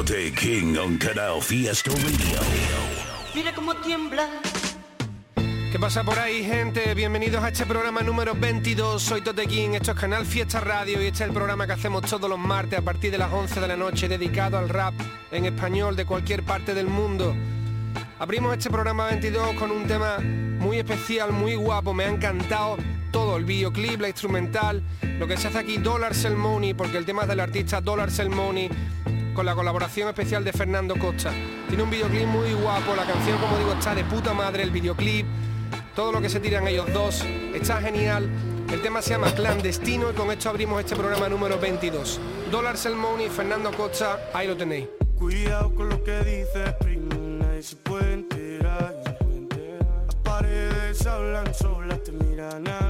Tote King on Canal Fiesta Radio. Mira cómo tiembla. ¿Qué pasa por ahí, gente? Bienvenidos a este programa número 22. Soy Totequín, esto es Canal Fiesta Radio y este es el programa que hacemos todos los martes a partir de las 11 de la noche dedicado al rap en español de cualquier parte del mundo. Abrimos este programa 22 con un tema muy especial, muy guapo, me ha encantado todo, el videoclip, la instrumental, lo que se hace aquí, Dollar Cell Money, porque el tema es del artista Dollar Cell Money, con la colaboración especial de Fernando Costa. Tiene un videoclip muy guapo, la canción, como digo, está de puta madre, el videoclip, todo lo que se tiran ellos dos, está genial. El tema se llama Clandestino y con esto abrimos este programa número 22. Dollar Cell Money, Fernando Costa, ahí lo tenéis. Cuidado con lo que dices, primo, nadie se puede enterar. Las paredes hablan solas, te miran al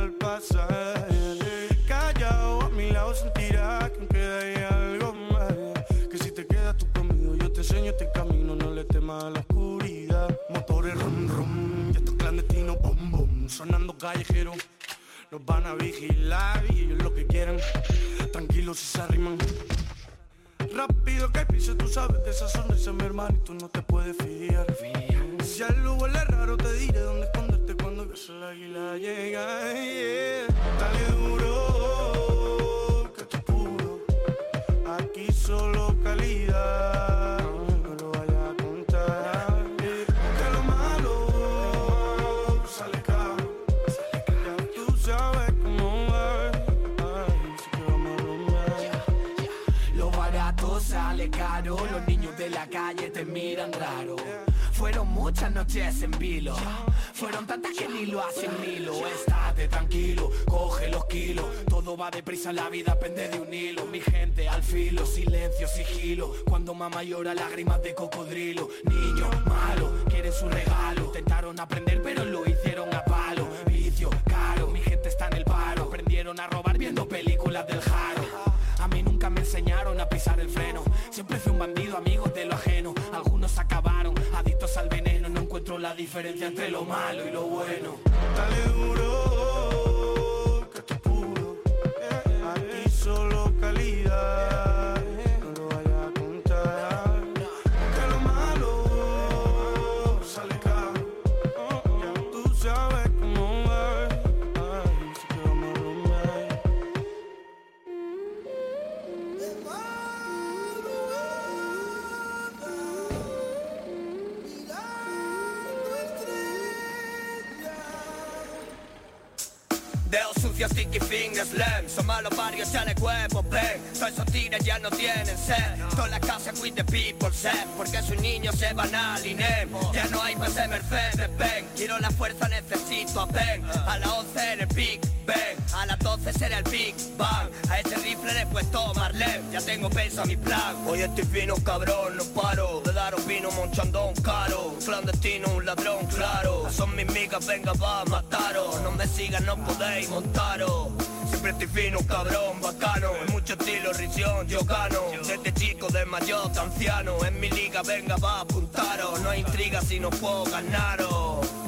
sonando callejero. Nos van a vigilar y ellos lo que quieran, tranquilos si se arriman. Rápido que pise, tú sabes de esa sonrisa, mi hermanito, no te puedes fiar. Si algo huele raro, te diré dónde esconderte cuando veas el águila llega. yeah. Dale te miran raro. Fueron muchas noches en vilo, fueron tantas que ni lo asimilo. Estate tranquilo, coge los kilos, todo va deprisa, la vida pende de un hilo. Mi gente al filo, silencio, sigilo. Cuando mamá llora, lágrimas de cocodrilo. Niño malo, quieren su regalo. Intentaron aprender, pero lo hicieron a palo. Vicio caro, mi gente está en el paro. Aprendieron a robar viendo películas del jaro. A mí nunca me enseñaron a pisar el freno. Siempre fui un bandido, amigos la diferencia entre lo malo y lo bueno. Sucios, slam Son malos barrios, ya le huevos, ven esos tigres ya no tienen sed. Toda la casa with the people set. Porque sus niños se van al INEM Ya no hay más de Mercedes, ven. Quiero la fuerza, necesito a Ben. A las 11 en el Big Ben. A las 12 será el Big Bang. A ese rifle le he puesto Marlene Ya tengo peso a mi plan. Hoy estoy fino, cabrón, no paro. De dar un vino, monchandón caro. Clandestino, un ladrón, claro. Son mis migas, venga, va a mataros No me sigan, no podéis montaros Estoy fino, cabrón, bacano. En mucho estilo, risión, yo gano. Desde chico, de mayor anciano. En mi liga, venga, va a apuntaros. No hay intriga si no puedo ganaros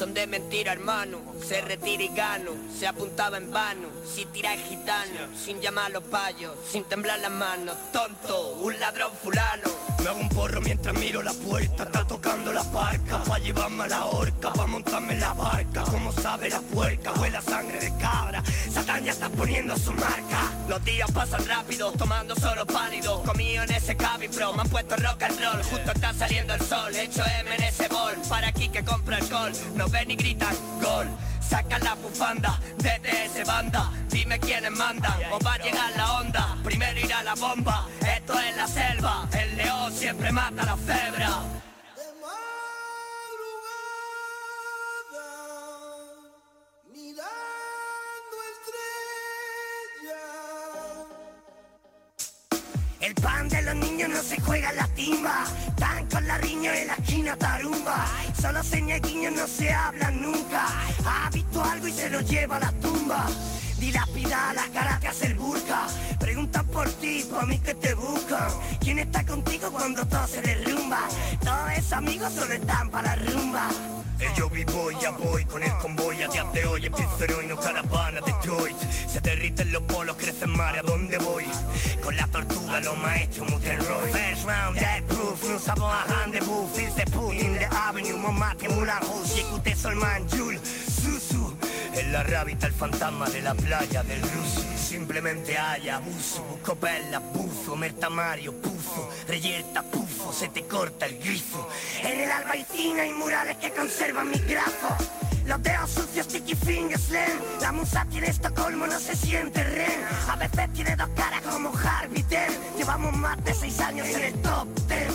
son de mentira, hermano. Se retira y gano. Se apuntaba en vano. Si tira el gitano. Sin llamar a los payos. Sin temblar las manos. Tonto, un ladrón fulano. Me hago un porro mientras miro la puerta. Está tocando la parca. Pa' llevarme a la horca. Pa' montarme en la barca. Como sabe la puerca. Huele sangre de cabra. Satán ya está poniendo su marca. Los días pasan rápido. Tomando solo pálidos. Comido en ese cabi pro. Me han puesto rock and roll. Justo está saliendo el sol. Hecho M en ese bol. Para aquí que compra alcohol. Ven y gritan gol. Saca la bufanda, DTS banda, dime quiénes mandan, o va a llegar la onda, primero irá la bomba, esto es la selva, el león siempre mata la cebra. El pan de los niños no se juega en la timba. Tan con la riña en la esquina tarumba. Solo seña y guiños no se hablan nunca. Ha visto algo y se lo lleva a la tumba. Dilapida la cara te hace el burka. Preguntan por ti, por mí que te buscan. ¿Quién está contigo cuando todo se derrumba? Todos esos amigos solo están para rumba. Eh, Yo vivo ya voy con el convoy a día de hoy Empiezo heroíno, caravana, Detroit Se derriten los polos, crecen mares, ¿a dónde voy? Con la tortuga, los maestros, Mutenroy First round, dead proof, nous avons un rendez-vous Fils de pute in the avenue, Montmartre, Moulin Rouge. Écoutez Solman, Jules, Susu. En la rábita el fantasma de la playa del ruso. Simplemente hay abuso, busco bella, buzo Merta Mario, puzo, reyerta, pufo Se te corta el grifo. En el albaicín hay murales que conservan mi grafo los dedos sucios, sticky fingers, slam La musa tiene Estocolmo, no se siente ren A veces tiene dos caras como Harvey Dent Llevamos más de seis años en el top ten.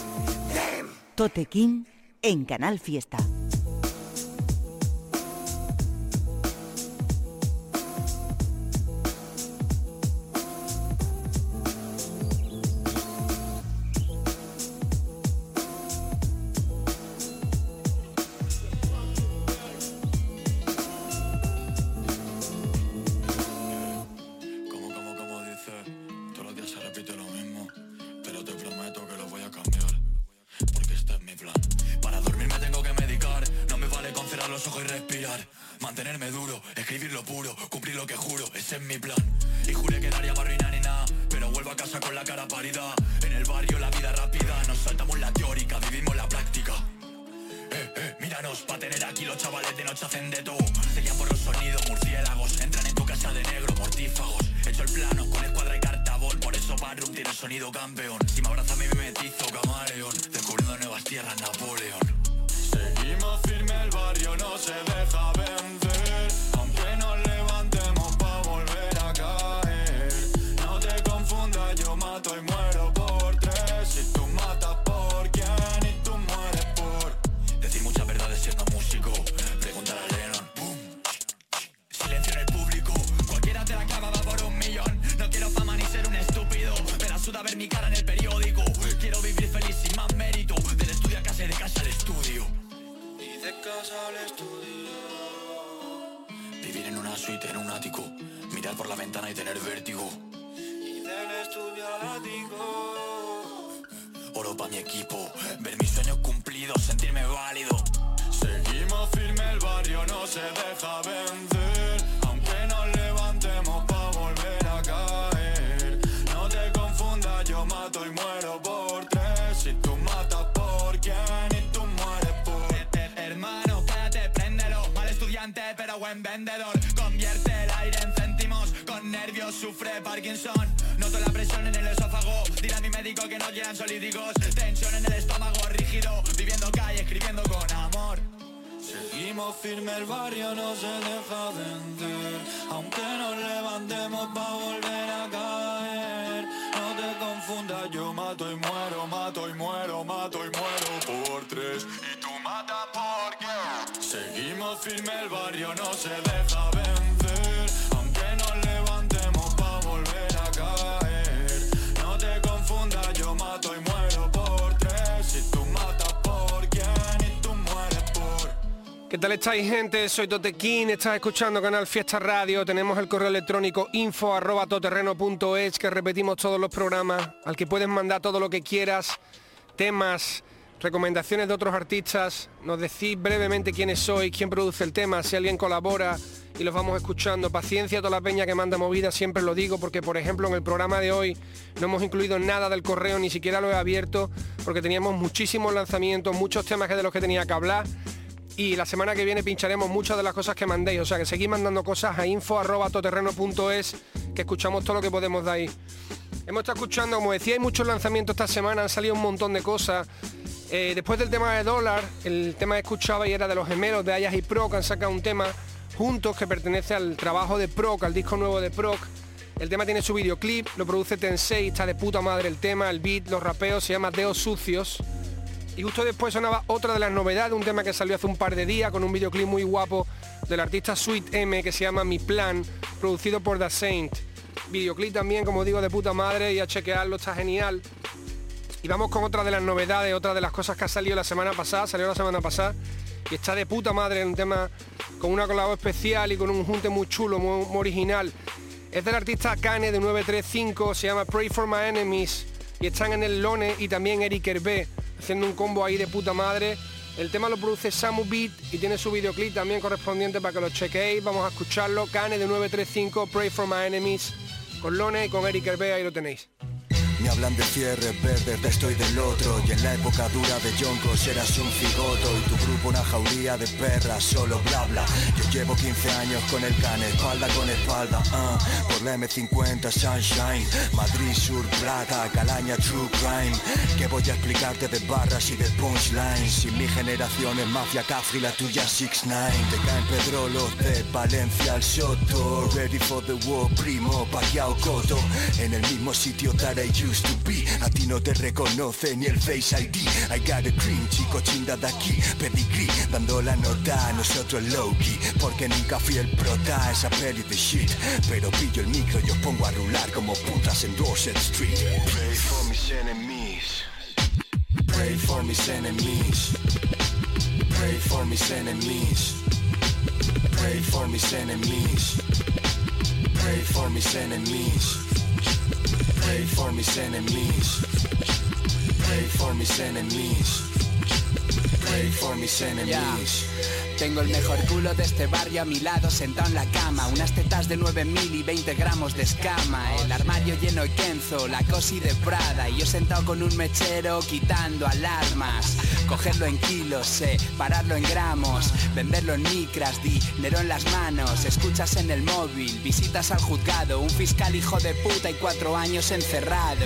Totequín en Canal Fiesta. Firme, el barrio no se deja vencer. Aunque nos levantemos pa' volver a caer. No te confundas, yo mato y muero por tres. Si tú matas por quién y tú mueres por. ¿Qué tal estáis gente? Soy Totequín, estás escuchando Canal Fiesta Radio, tenemos el correo electrónico info arroba toterreno.es que repetimos todos los programas, al que puedes mandar todo lo que quieras, temas, recomendaciones de otros artistas, nos decís brevemente quiénes sois, quién produce el tema, si alguien colabora y los vamos escuchando. Paciencia a toda la peña que manda movida, siempre lo digo, porque por ejemplo en el programa de hoy no hemos incluido nada del correo, ni siquiera lo he abierto, porque teníamos muchísimos lanzamientos, muchos temas que de los que tenía que hablar y la semana que viene pincharemos muchas de las cosas que mandéis. O sea que seguid mandando cosas a info.toterreno.es que escuchamos todo lo que podemos de ahí. Hemos estado escuchando, como decía, hay muchos lanzamientos esta semana, han salido un montón de cosas. Eh, después del tema de dólar, el tema que escuchaba y era de los gemelos de Ayas y Proc, han sacado un tema juntos que pertenece al trabajo de Proc, al disco nuevo de Proc. El tema tiene su videoclip, lo produce Tensei, está de puta madre el tema, el beat, los rapeos, se llama Deos Sucios. Y justo después sonaba otra de las novedades, un tema que salió hace un par de días con un videoclip muy guapo del artista Sweet M que se llama Mi Plan, producido por The Saint. videoclip también, como digo, de puta madre y a chequearlo, está genial. Y vamos con otra de las novedades, otra de las cosas que ha salido la semana pasada, salió la semana pasada, y está de puta madre en un tema con una colaboración especial y con un junte muy chulo, muy, original. Es del artista Kane de 935, se llama Pray for My Enemies y están en el Lone y también Eric Hervé haciendo un combo ahí de puta madre. El tema lo produce Samu Beat y tiene su videoclip también correspondiente para que lo chequeéis. Vamos a escucharlo. Kane de 935, Pray for My Enemies, con Lone y con Eric Hervé, ahí lo tenéis. Me hablan de cierre verde, estoy del otro. Y en la época dura de Yonkos eras un cigoto Y tu grupo una jauría de perras, solo bla bla. Yo llevo 15 años con el can, espalda con espalda ah, Por la M50 Sunshine Madrid Sur Plata, Calaña True Crime. Que voy a explicarte de barras y de punchlines. Si mi generación es Mafia Cafri, la tuya 6 9 Te caen Pedrolos de Valencia al Soto. Ready for the war, primo, Pacquiao Coto En el mismo sitio daré to be. A ti no te reconoce ni el Face ID I got a cream, chico chinda de aquí Pedigree, dando la nota a nosotros Loki Porque nunca fui el prota esa peli de shit. Pero pillo el micro y os pongo a rular como putas en Dorset Street. Pray for mis enemies. Pray for mis enemies. Pray for mis enemies. Pray for mis enemies. Pray for mis enemies Pray for mis enemies. Pray for mis enemies. Pray for mis enemies. Tengo el mejor culo de este barrio a mi lado sentado en la cama. Unas tetas de 9000 y 20 gramos de escama. El armario lleno de Kenzo, la cosi de Prada. Y yo sentado con un mechero quitando alarmas. Cogerlo en kilos, eh, pararlo en gramos. Venderlo en micras, dinero en las manos. Escuchas en el móvil, visitas al juzgado. Un fiscal hijo de puta y cuatro años encerrado.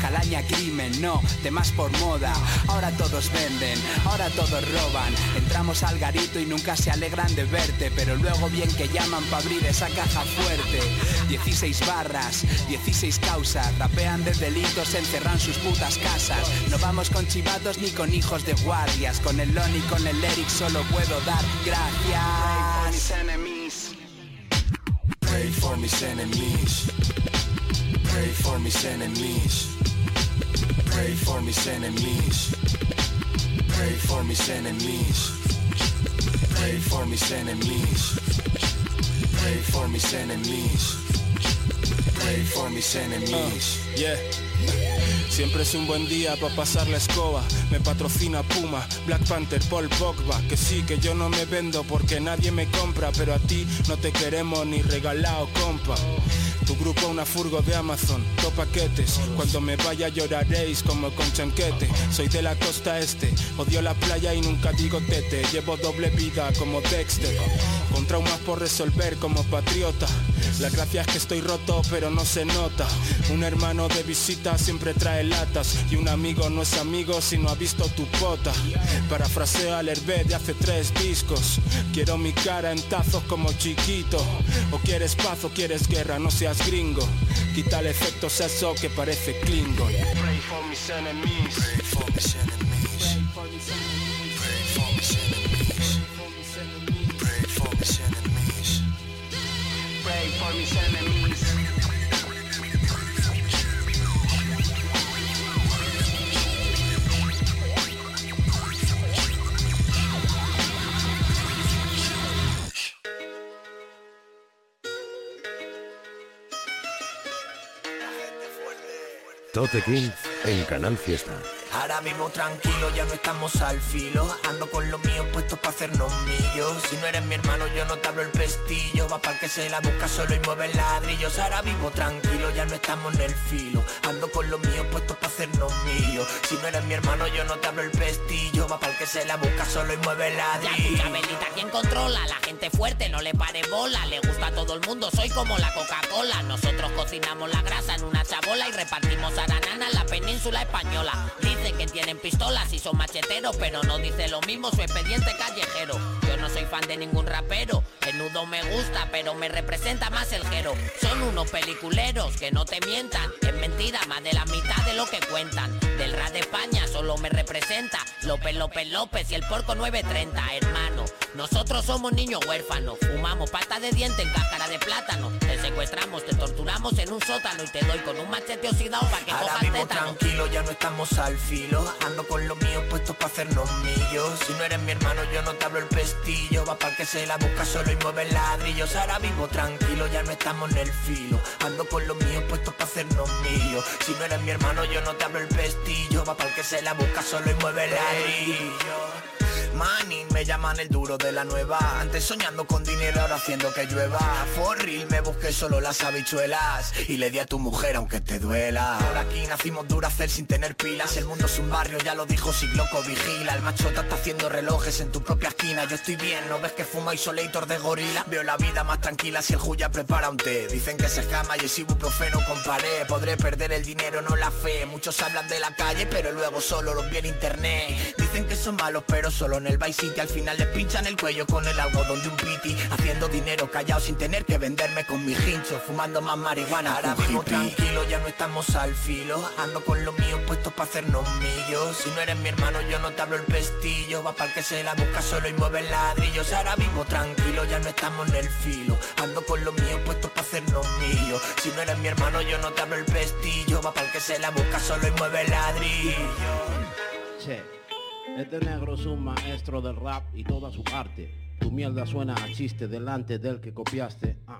Calaña crimen, no, temas por moda. Ahora todos venden, ahora todos roban Entramos al garito y nunca se alegran de verte Pero luego bien que llaman para abrir esa caja fuerte 16 barras, 16 causas Rapean de delitos, encerran sus putas casas No vamos con chivatos ni con hijos de guardias Con el Lon y con el Eric solo puedo dar gracias Pray for mis enemies. Pray for mis enemies. Pray for mis enemies. Pray for mis enemies. Pray for mis enemies. Pray for mis enemies. Yeah. Siempre es un buen día para pasar la escoba. Me patrocina Puma, Black Panther, Paul Pogba. Que sí, que yo no me vendo porque nadie me compra. Pero a ti no te queremos ni regalado, compa. Tu grupo una furgo de Amazon, dos paquetes. Cuando me vaya lloraréis como con chanquete. Soy de la costa este, odio la playa y nunca digo tete. Llevo doble vida como Dexter. Con traumas por resolver como patriota. La gracia es que estoy roto pero no se nota. Un hermano de visita siempre trae Y un amigo no es amigo si no ha visto tu pota. Parafraseo al Hervé de hace tres discos. Quiero mi cara en tazos como chiquito. O quieres paz o quieres guerra, no seas gringo. Quita el efecto sexo que parece Klingon. Pray for mis. Tote King en Canal Fiesta. Ahora mismo tranquilo, ya no estamos al filo. Ando con los míos puestos para hacernos millos. Si no eres mi hermano yo no te hablo el pestillo. Va para que se la busca solo y mueve ladrillos. Ahora vivo tranquilo, ya no estamos en el filo. Ando con los míos puestos para hacernos millos. Si no eres mi hermano yo no te hablo el pestillo. Va para que se la busca solo y mueve ladrillos. Escucha, bendita, ¿quién controla? La gente fuerte, no le pare bola. Le gusta a todo el mundo, soy como la Coca-Cola. Nosotros cocinamos la grasa en una chabola Y repartimos aranana en la península española Que tienen pistolas y son macheteros Pero no dice lo mismo su expediente callejero. Yo no soy fan de ningún rapero El nudo me gusta, pero me representa más el jero. Son unos peliculeros que no te mientan Es mentira, más de la mitad de lo que cuentan. Del rap de España solo me representa López, López, López y el porco 930 Hermano, Nosotros somos niños huérfanos, fumamos pata de diente en cáscara de plátano. Te secuestramos, te torturamos en un sótano y te doy con un machete oxidado para que Ahora cojas vivo tétano. tranquilo, ya no estamos al filo Ando con los míos puestos para hacernos millos Si no eres mi hermano yo no te hablo el pestillo Va para que se la busca solo y mueve ladrillos Ahora vivo tranquilo, ya no estamos en el filo Ando con los míos puestos para hacernos millos Si no eres mi hermano yo no te hablo el pestillo Va para que se la busca solo y mueve ladrillos Manning, me llaman el duro de la nueva. Antes soñando con dinero, ahora haciendo que llueva. For real, me busqué solo las habichuelas. Y le di a tu mujer aunque te duela. Por aquí nacimos hacer sin tener pilas. El mundo es un barrio, ya lo dijo Sigloco Vigila. El machota está haciendo relojes en tu propia esquina. Yo estoy bien, ¿no ves que fuma isolator de gorila? Veo la vida más tranquila si el Juya prepara un té. Dicen que se escama y es ibuprofeno con pared. Podré perder el dinero, no la fe. Muchos hablan de la calle, pero luego solo los vi en internet. Dicen que son malos, pero solo en el Vice City Al final les pinchan el cuello con el algodón de un piti Haciendo dinero callado sin tener que venderme con mi hincho Fumando más marihuana. Ahora vivo tranquilo, ya no estamos al filo Ando con los míos puestos para hacernos millos. Si no eres mi hermano yo no te hablo el pestillo Va para que se la busca solo y mueve ladrillos Ahora vivo tranquilo, ya no estamos en el filo Ando con los míos puestos para hacernos millos. Si no eres mi hermano yo no te hablo el pestillo Va para que se la busca solo y mueve ladrillos Che, este negro es un maestro del rap y toda su arte. Tu mierda suena a chiste delante del que copiaste. Ah.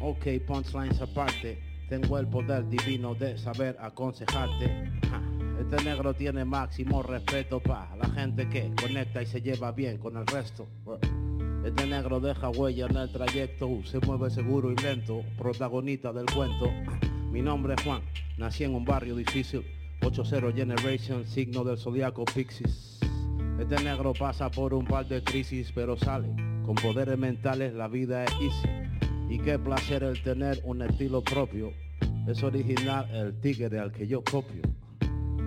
Ok, punchlines aparte. Tengo el poder divino de saber aconsejarte. Ah. Este negro tiene máximo respeto pa' la gente que conecta y se lleva bien con el resto. Este negro deja huella en el trayecto, se mueve seguro y lento, protagonista del cuento. Mi nombre es Juan, nací en un barrio difícil, 80 Generation, signo del zodiaco Pixies. Este negro pasa por un par de crisis, pero sale. Con poderes mentales la vida es easy. Y qué placer el tener un estilo propio. Es original el tigre al que yo copio.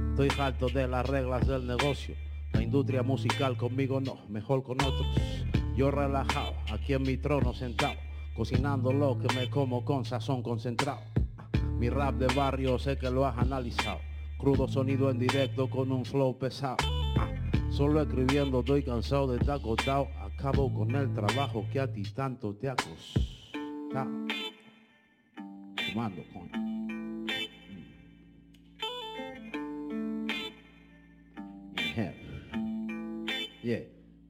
Estoy harto de las reglas del negocio. La industria musical conmigo no, mejor con otros. Yo relajado, aquí en mi trono sentado, cocinando lo que me como con sazón concentrado. Mi rap de barrio sé que lo has analizado. Crudo sonido en directo con un flow pesado. Ah, Solo escribiendo estoy cansado de estar acostado. Acabo con el trabajo que a ti tanto te ha costado. Fumando, coño. Yeah. Yeah,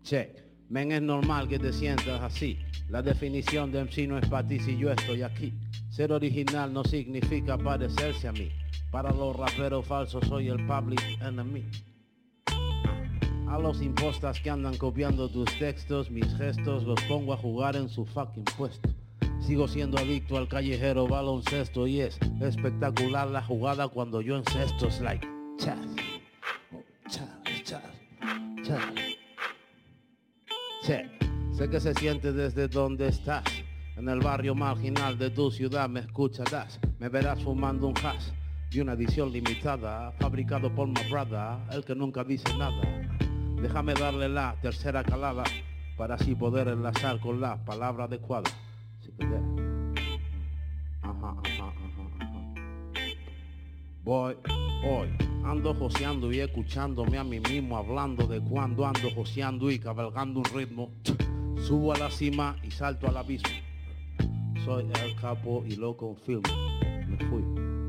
check. Men, es normal que te sientas así. La definición de MC no es para ti si yo estoy aquí. Ser original no significa parecerse a mí. Para los raperos falsos soy el public enemy. A los impostas que andan copiando tus textos, mis gestos los pongo a jugar en su fucking puesto. Sigo siendo adicto al callejero baloncesto y es espectacular la jugada cuando yo encesto. Es like, chas, chas, chas, chas. Che, sé que se siente desde donde estás. En el barrio marginal de tu ciudad me escucharás. Me verás fumando un hash y una edición limitada, fabricado por brother, el que nunca dice nada. Déjame darle la tercera calada para así poder enlazar con la palabra adecuada. Así. Voy, hoy, ando joseando y escuchándome a mí mismo hablando de cuando ando joseando y cabalgando un ritmo. Subo a la cima y salto al abismo. Soy el capo y lo confirmo. Me fui.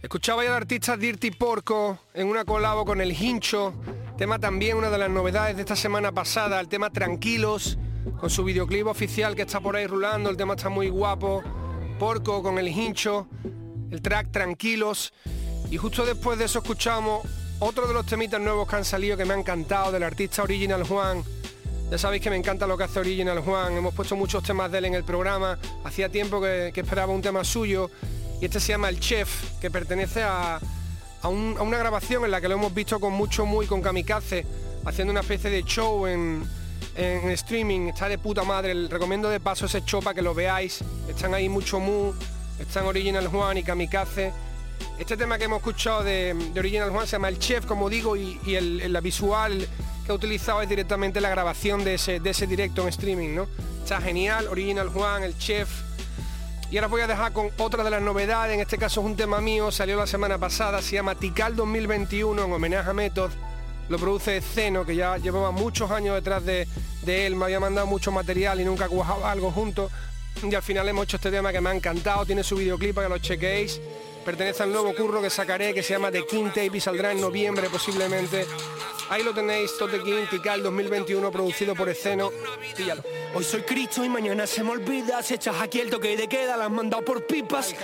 Escuchaba ya al artista Dirty Porco en una colabo con el Hincho, tema también una de las novedades de esta semana pasada, el tema Tranquilos, con su videoclip oficial que está por ahí rulando, el tema está muy guapo, Porco con el Hincho, el track Tranquilos, y justo después de eso escuchamos otro de los temitas nuevos que han salido que me ha encantado, del artista Original Juan, ya sabéis que me encanta lo que hace Original Juan, hemos puesto muchos temas de él en el programa, hacía tiempo que esperaba un tema suyo, y este se llama El Chef, que pertenece a, a, un- a una grabación en la que lo hemos visto con mucho muy con Kamikaze, haciendo una especie de show en, en streaming, está de puta madre, el- recomiendo de paso ese show para que lo veáis, están ahí mucho mu, están Original Juan y Kamikaze. Este tema que hemos escuchado de, Original Juan se llama El Chef, como digo, y, la visual que ha utilizado es directamente la grabación de ese, de ese directo en streaming, ¿no? Está genial, Original Juan, El Chef, y ahora voy a dejar con otra de las novedades, en este caso es un tema mío, salió la semana pasada, se llama Tikal 2021 en homenaje a Method. lo produce Zeno, que ya llevaba muchos años detrás de, él, me había mandado mucho material y nunca cuajaba algo juntos. Y al final hemos hecho este tema que me ha encantado, tiene su videoclip para que lo chequéis. Pertenece al nuevo curro que sacaré, que se llama The King y saldrá en noviembre posiblemente. Ahí lo tenéis, Tote King, Tikal 2021, producido por Esceno. Píllalo. Hoy soy Cristo y mañana se me olvida. Si echas aquí el toque de queda, la has mandado por pipas.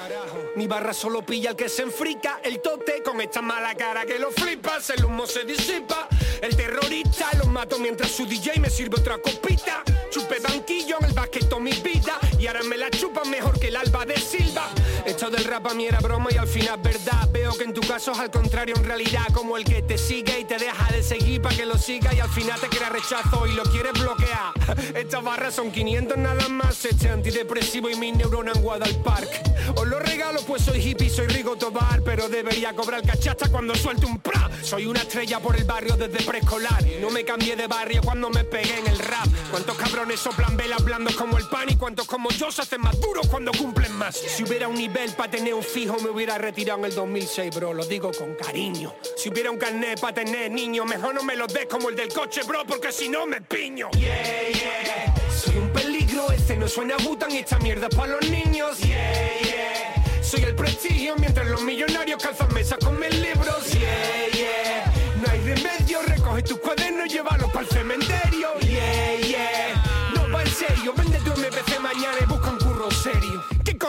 Mi barra solo pilla el que se enfrica. El tote con esta mala cara que lo flipas. El humo se disipa. El terrorista los mato mientras su DJ me sirve otra copita. Chupé banquillo en el basquet toda mi vida. Y ahora me la chupan mejor que el alba de Silva. Esto del rap a mí era broma y al final verdad. Veo que en tu caso es al contrario en realidad. Como el que te sigue y te deja de seguir para que lo siga y al final te crea rechazo y lo quieres bloquear. Estas barras son 500 nada más. Este antidepresivo y mi neurona en. Park. Os lo regalo pues soy hippie, soy Rigo Tobar. Pero debería cobrar cachacha cuando suelte un pra. Soy una estrella por el barrio desde preescolar. No me cambié de barrio cuando me pegué en el rap. ¿Cuántos cabrones soplan velas blandos como el pan y cuántos como yo se hacen más duros cuando cumplen más? Si hubiera un nivel para tener un fijo me hubiera retirado en el 2006, bro. Lo digo con cariño. Si hubiera un carnet para tener niño, mejor no me lo des como el del coche, bro, porque si no me piño. Yeah, yeah. Soy un peligro, este no suena butan y esta mierda para los niños. Yeah, yeah. Soy el prestigio mientras los millonarios calzan mesas con mis libros. Yeah, yeah. No hay remedio, recoge tus cuadernos, llévalos para el cementerio.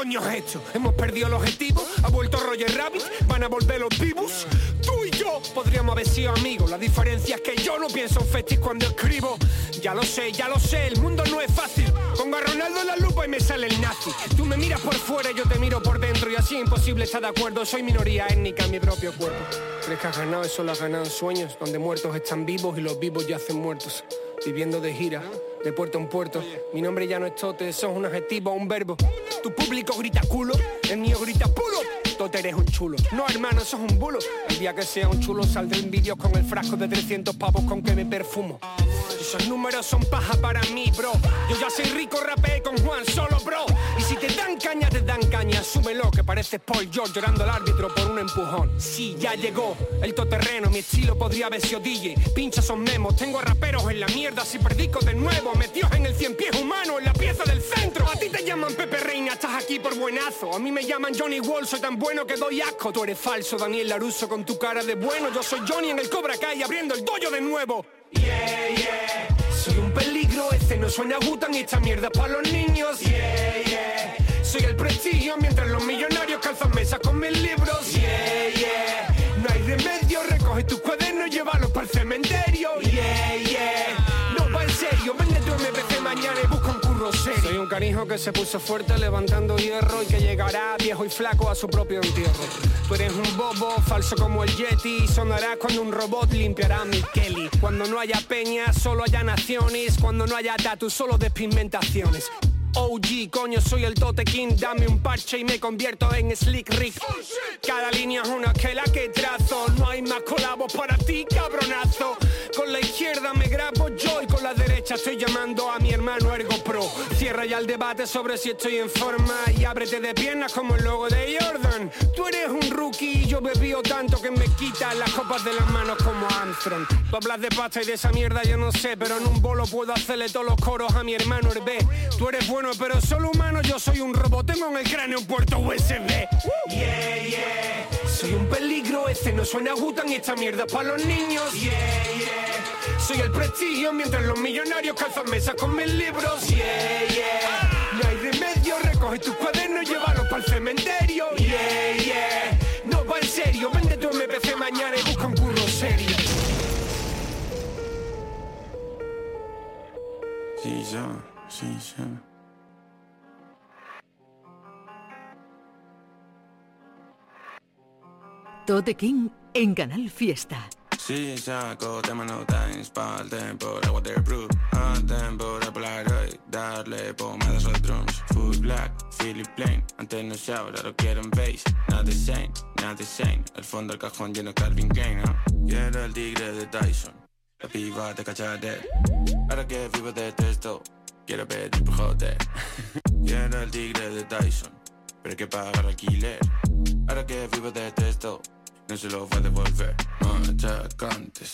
Coño esto? ¿Hemos perdido el objetivo? ¿Ha vuelto Roger Rabbit? ¿Van a volver los vivos? Podríamos haber sido amigos. La diferencia es que yo no pienso en festis cuando escribo. Ya lo sé, ya lo sé, el mundo no es fácil. Pongo a Ronaldo en la lupa y me sale el nazi. Tú me miras por fuera y yo te miro por dentro y así imposible estar de acuerdo. Soy minoría étnica en mi propio cuerpo. ¿Crees que has ganado? Eso lo has ganado en sueños, donde muertos están vivos y los vivos yacen muertos. Viviendo de gira, de puerto en puerto. Mi nombre ya no es Tote, eso es un adjetivo, un verbo. Tu público grita culo, el mío grita pulo. Tote eres un chulo. No, hermano, eso es un bulo. El día que sea un chulo saldré en vídeos con el frasco de 300 pavos con que me perfumo. Esos números son paja para mí, bro. Yo ya soy rico, rapé con Juan Solo, bro. Y si te dan caña, te dan caña. Asúmelo, que pareces Paul George llorando al árbitro por un empujón. Sí, ya llegó el toterreno. Mi estilo podría haber sido DJ. Pincha son memos. Tengo raperos en la mierda. Si perdico de nuevo, metidos en el cien pies humano, en la pieza del centro. A ti te llaman Pepe Reina, estás aquí por buenazo. A mí me llaman Johnny Wall, soy tan bueno que doy asco. Tú eres falso, Daniel Laruso, con tu cara de bueno. Yo soy Johnny en el Cobra Kai abriendo el dojo de nuevo. Yeah, yeah. Soy un peligro, este no suena Butan y esta mierda para los niños. Yeah, yeah. Soy el prestigio mientras los millonarios calzan mesas con mis libros. Yeah, yeah. No hay remedio, recoge tus cuadernos, llévalos para el cementerio. Un canijo que se puso fuerte levantando hierro y que llegará viejo y flaco a su propio entierro. Tú eres un bobo, falso como el Yeti, sonará cuando un robot limpiará mi Kelly. Cuando no haya peña, solo haya naciones. Cuando no haya tatu, solo despigmentaciones. OG, coño, soy el Tote King, dame un parche y me convierto en Slick Rick. Cada línea es una que la que trazo, no hay más colabos para ti, cabronazo. Con la izquierda me grabo yo y con la derecha estoy llamando a mi hermano Ergo Pro. Cierra ya el debate sobre si estoy en forma y ábrete de piernas como el logo de Jordan. Tú eres un rookie y yo bebío tanto que me quitas las copas de las manos como Armstrong. Tú hablas de pasta y de esa mierda yo no sé, pero en un bolo puedo hacerle todos los coros a mi hermano Hervé. Tú eres bueno pero solo humano, yo soy un robot, tengo en el cráneo un puerto USB. Yeah, yeah. Soy un peligro, este no suena Gutan y esta mierda para los niños. Yeah, yeah. Soy el prestigio mientras los millonarios calzan mesas con mis libros. Yeah, yeah. No hay remedio, recoge tus cuadernos y llévalos para el cementerio. Yeah, yeah. No va en serio, vende tu MPC mañana y busca un curro serio. Sí, ya. Tote King en Canal Fiesta. Si saco tema no times pa'l tempo, de waterproof. A tempo de Polaroid, darle pomadas a los drums Full black, Philip Plain, antes no se ahora lo quieren bass Not the same, not the same, el fondo del cajón lleno Calvin Klein, ¿no? Quiero el tigre de Tyson, la piba de cachate Ahora que vivo de texto, quiero pedir por joder. Quiero el tigre de Tyson, pero hay que pagar alquiler. Ahora que vivo de texto no se lo va a devolver. Machacante,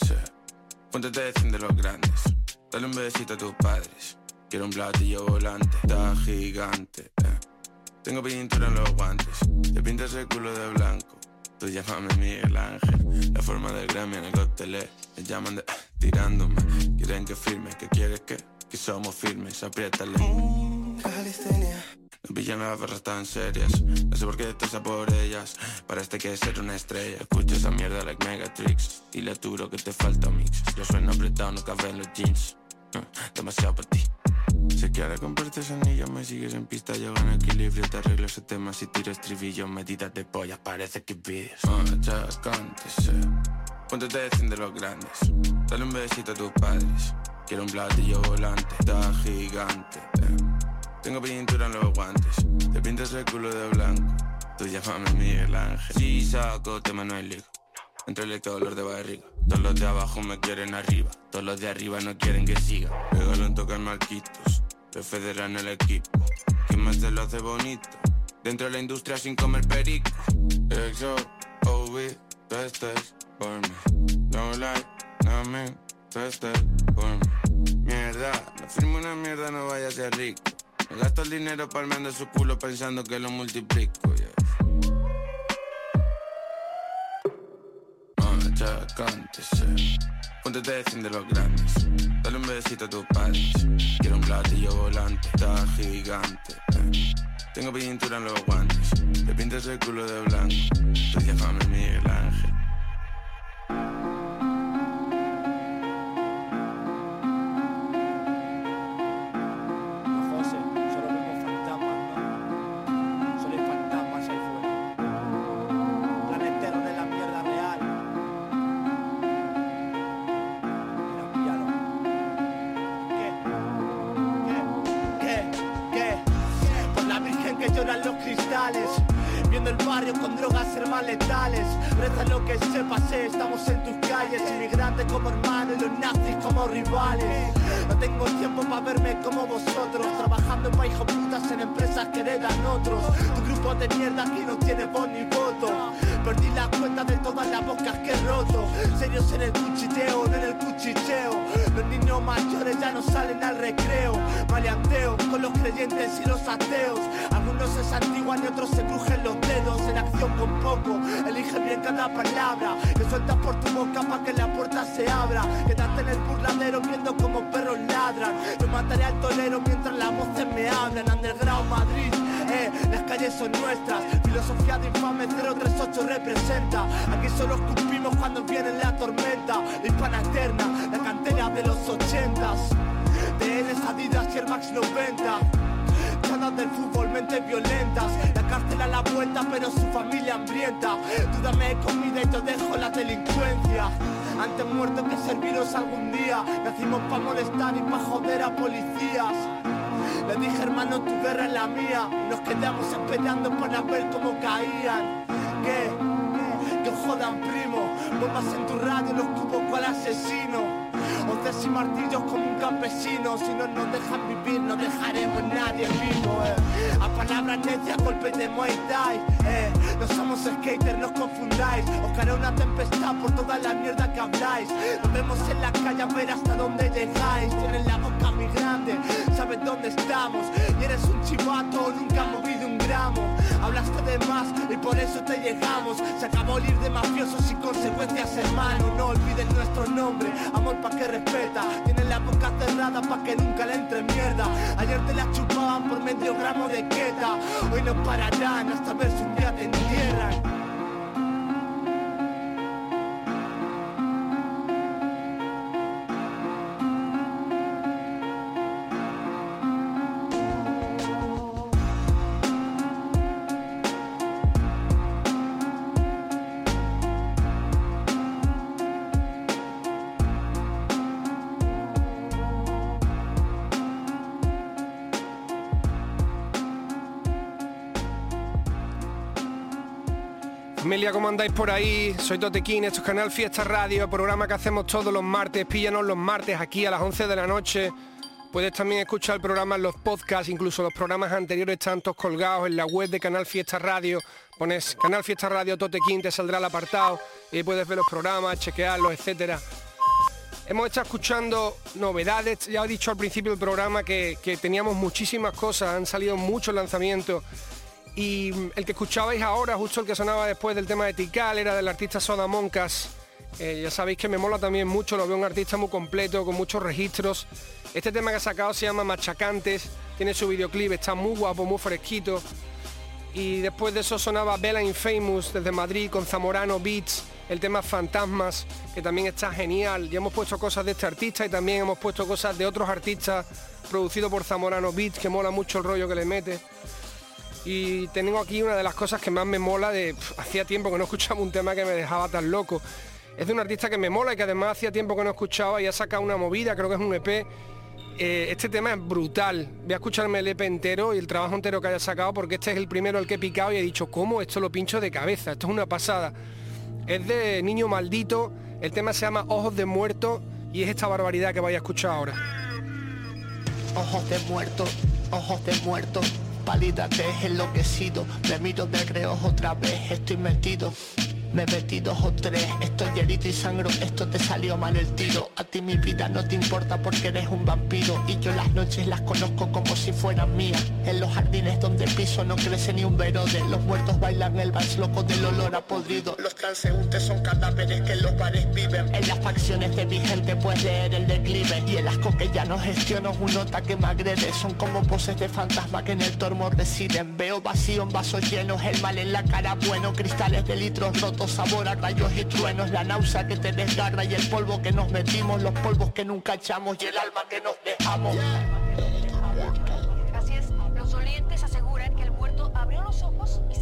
Ponte de los grandes. Dale un besito a tus padres. Quiero un platillo volante, está gigante. eh. Tengo pintura en los guantes. Te pintas el culo de blanco. Tú llámame Miguel Ángel. La forma del Grammy en el cóctel Me llaman de tirándome. Quieren que firme, que quieres que, que somos firmes. Apriétale. Me pillan las barras tan serias. No sé por qué estás a por ellas. Parece que ser una estrella. Escucho esa mierda like Megatrix. Y le aturo que te falta mix. Yo sueno apretado, no cabe en los jeans. Eh, Demasiado para ti. Sé que ahora compartes anillos, me sigues en pista, yo gano equilibrio, te arreglo ese tema. Si tiro estribillo, medidas de pollas, parece que pides. Ah, ya cántese. Ponte de los grandes, dale un besito a tus padres. Quiero un platillo volante, está gigante. eh. Tengo pintura en los guantes, te pintas el culo de blanco. Tú llámame Miguel Ángel. Si saco tema no hay liga. Entre el dolor de barriga. Todos los de abajo me quieren arriba. Todos los de arriba no quieren que siga. Pégalo en tocar marquitos. Lo federan el equipo. ¿Quién más te lo hace bonito? Dentro de la industria sin comer perico. Exo, OV, tú estés por mí. No like, no me, tú estés por mí. Mierda, no firmo una mierda, no vaya a ser rico. Me gasto el dinero palmeando su culo pensando que lo multiplico. yeah. ya cántese. Ponte de los grandes. Dale un besito a tus padres. Quiero un platillo volante, está gigante. Tengo pintura en los guantes. Te pintas el culo de blanco. Tú llámame Miguel Ángel. Vuelta pero su familia hambrienta. Tú dame comida y te dejo la delincuencia. Antes muerto que serviros algún día. Nacimos pa' molestar y pa' joder a policías. Le dije hermano tu guerra es la mía. Nos quedamos esperando para ver cómo caían. Que os jodan primo. Bombas en tu radio, los cubos cual asesino Hoces y martillos como un campesino. Si no nos dejan vivir, no dejaremos nadie vivo eh. A palabras necias, golpes de Muay Thai eh. No somos skaters, no os confundáis. Os caerá una tempestad por toda la mierda que habláis. Nos vemos en la calle a ver hasta dónde llegáis. Tienes la boca muy grande, sabes dónde estamos. Y eres un chivato, nunca has movido un Hablaste de más y por eso te llegamos Se acabó el ir de mafiosos y consecuencias hermano. No olvides nuestro nombre, amor pa' que respeta. Tienes la boca cerrada pa' que nunca le entre mierda. Ayer te la chupaban por medio gramo de queta. Hoy no pararán hasta ver si un día te entierran ¿cómo andáis por ahí? Soy Totequín, esto es Canal Fiesta Radio, programa que hacemos todos los martes, píllanos los martes aquí a las 11 de la noche. Puedes también escuchar el programa en los podcasts, incluso los programas anteriores están todos colgados en la web de Canal Fiesta Radio. Pones Canal Fiesta Radio Totequín, te saldrá el apartado y puedes ver los programas, chequearlos, etcétera. Hemos estado escuchando novedades, ya he dicho al principio del programa que teníamos muchísimas cosas, han salido muchos lanzamientos y el que escuchabais ahora, justo el que sonaba después del tema de Tikal, era del artista Soda Moncas. Eh, ya sabéis que me mola también mucho, lo veo un artista muy completo, con muchos registros. Este tema que ha sacado se llama Machacantes, tiene su videoclip, está muy guapo, muy fresquito. Y después de eso sonaba Bella Infamous desde Madrid con Zamorano Beats, el tema Fantasmas, que también está genial. Ya hemos puesto cosas de este artista y también hemos puesto cosas de otros artistas producidos por Zamorano Beats, que mola mucho el rollo que le mete. Y tengo aquí una de las cosas que más me mola de... hacía tiempo que no escuchaba un tema que me dejaba tan loco. Es de un artista que me mola y que además hacía tiempo que no escuchaba y ha sacado una movida, creo que es un EP. Eh, este tema es brutal. Voy a escucharme el EP entero y el trabajo entero que haya sacado porque este es el primero el que he picado y he dicho, ¿cómo? Esto lo pincho de cabeza, esto es una pasada. Es de Niño Maldito, el tema se llama Ojos de Muerto y es esta barbaridad que vaya a escuchar ahora. Ojos de muerto, ojos de muerto pálida te enloquecido Me miro de reojo otra vez, estoy metido me metí dos o tres, estoy herido y sangro, esto te salió mal el tiro. A ti mi vida no te importa porque eres un vampiro y yo las noches las conozco como si fueran mías. En los jardines donde piso no crece ni un verode, los muertos bailan el vals loco del olor a podrido. Los transeúntes son cadáveres que en los bares viven. En las facciones de mi gente puedes leer el declive y el asco que ya no gestiono un nota que me agrede. Son como poses de fantasma que en el tormo residen. Veo vacío en vasos llenos, el mal en la cara bueno, cristales de litros rotos sabor a rayos y truenos, la náusea que te desgarra y el polvo que nos metimos, los polvos que nunca echamos y el alma que nos dejamos. Así es, los olientes aseguran que el muerto abrió los ojos y se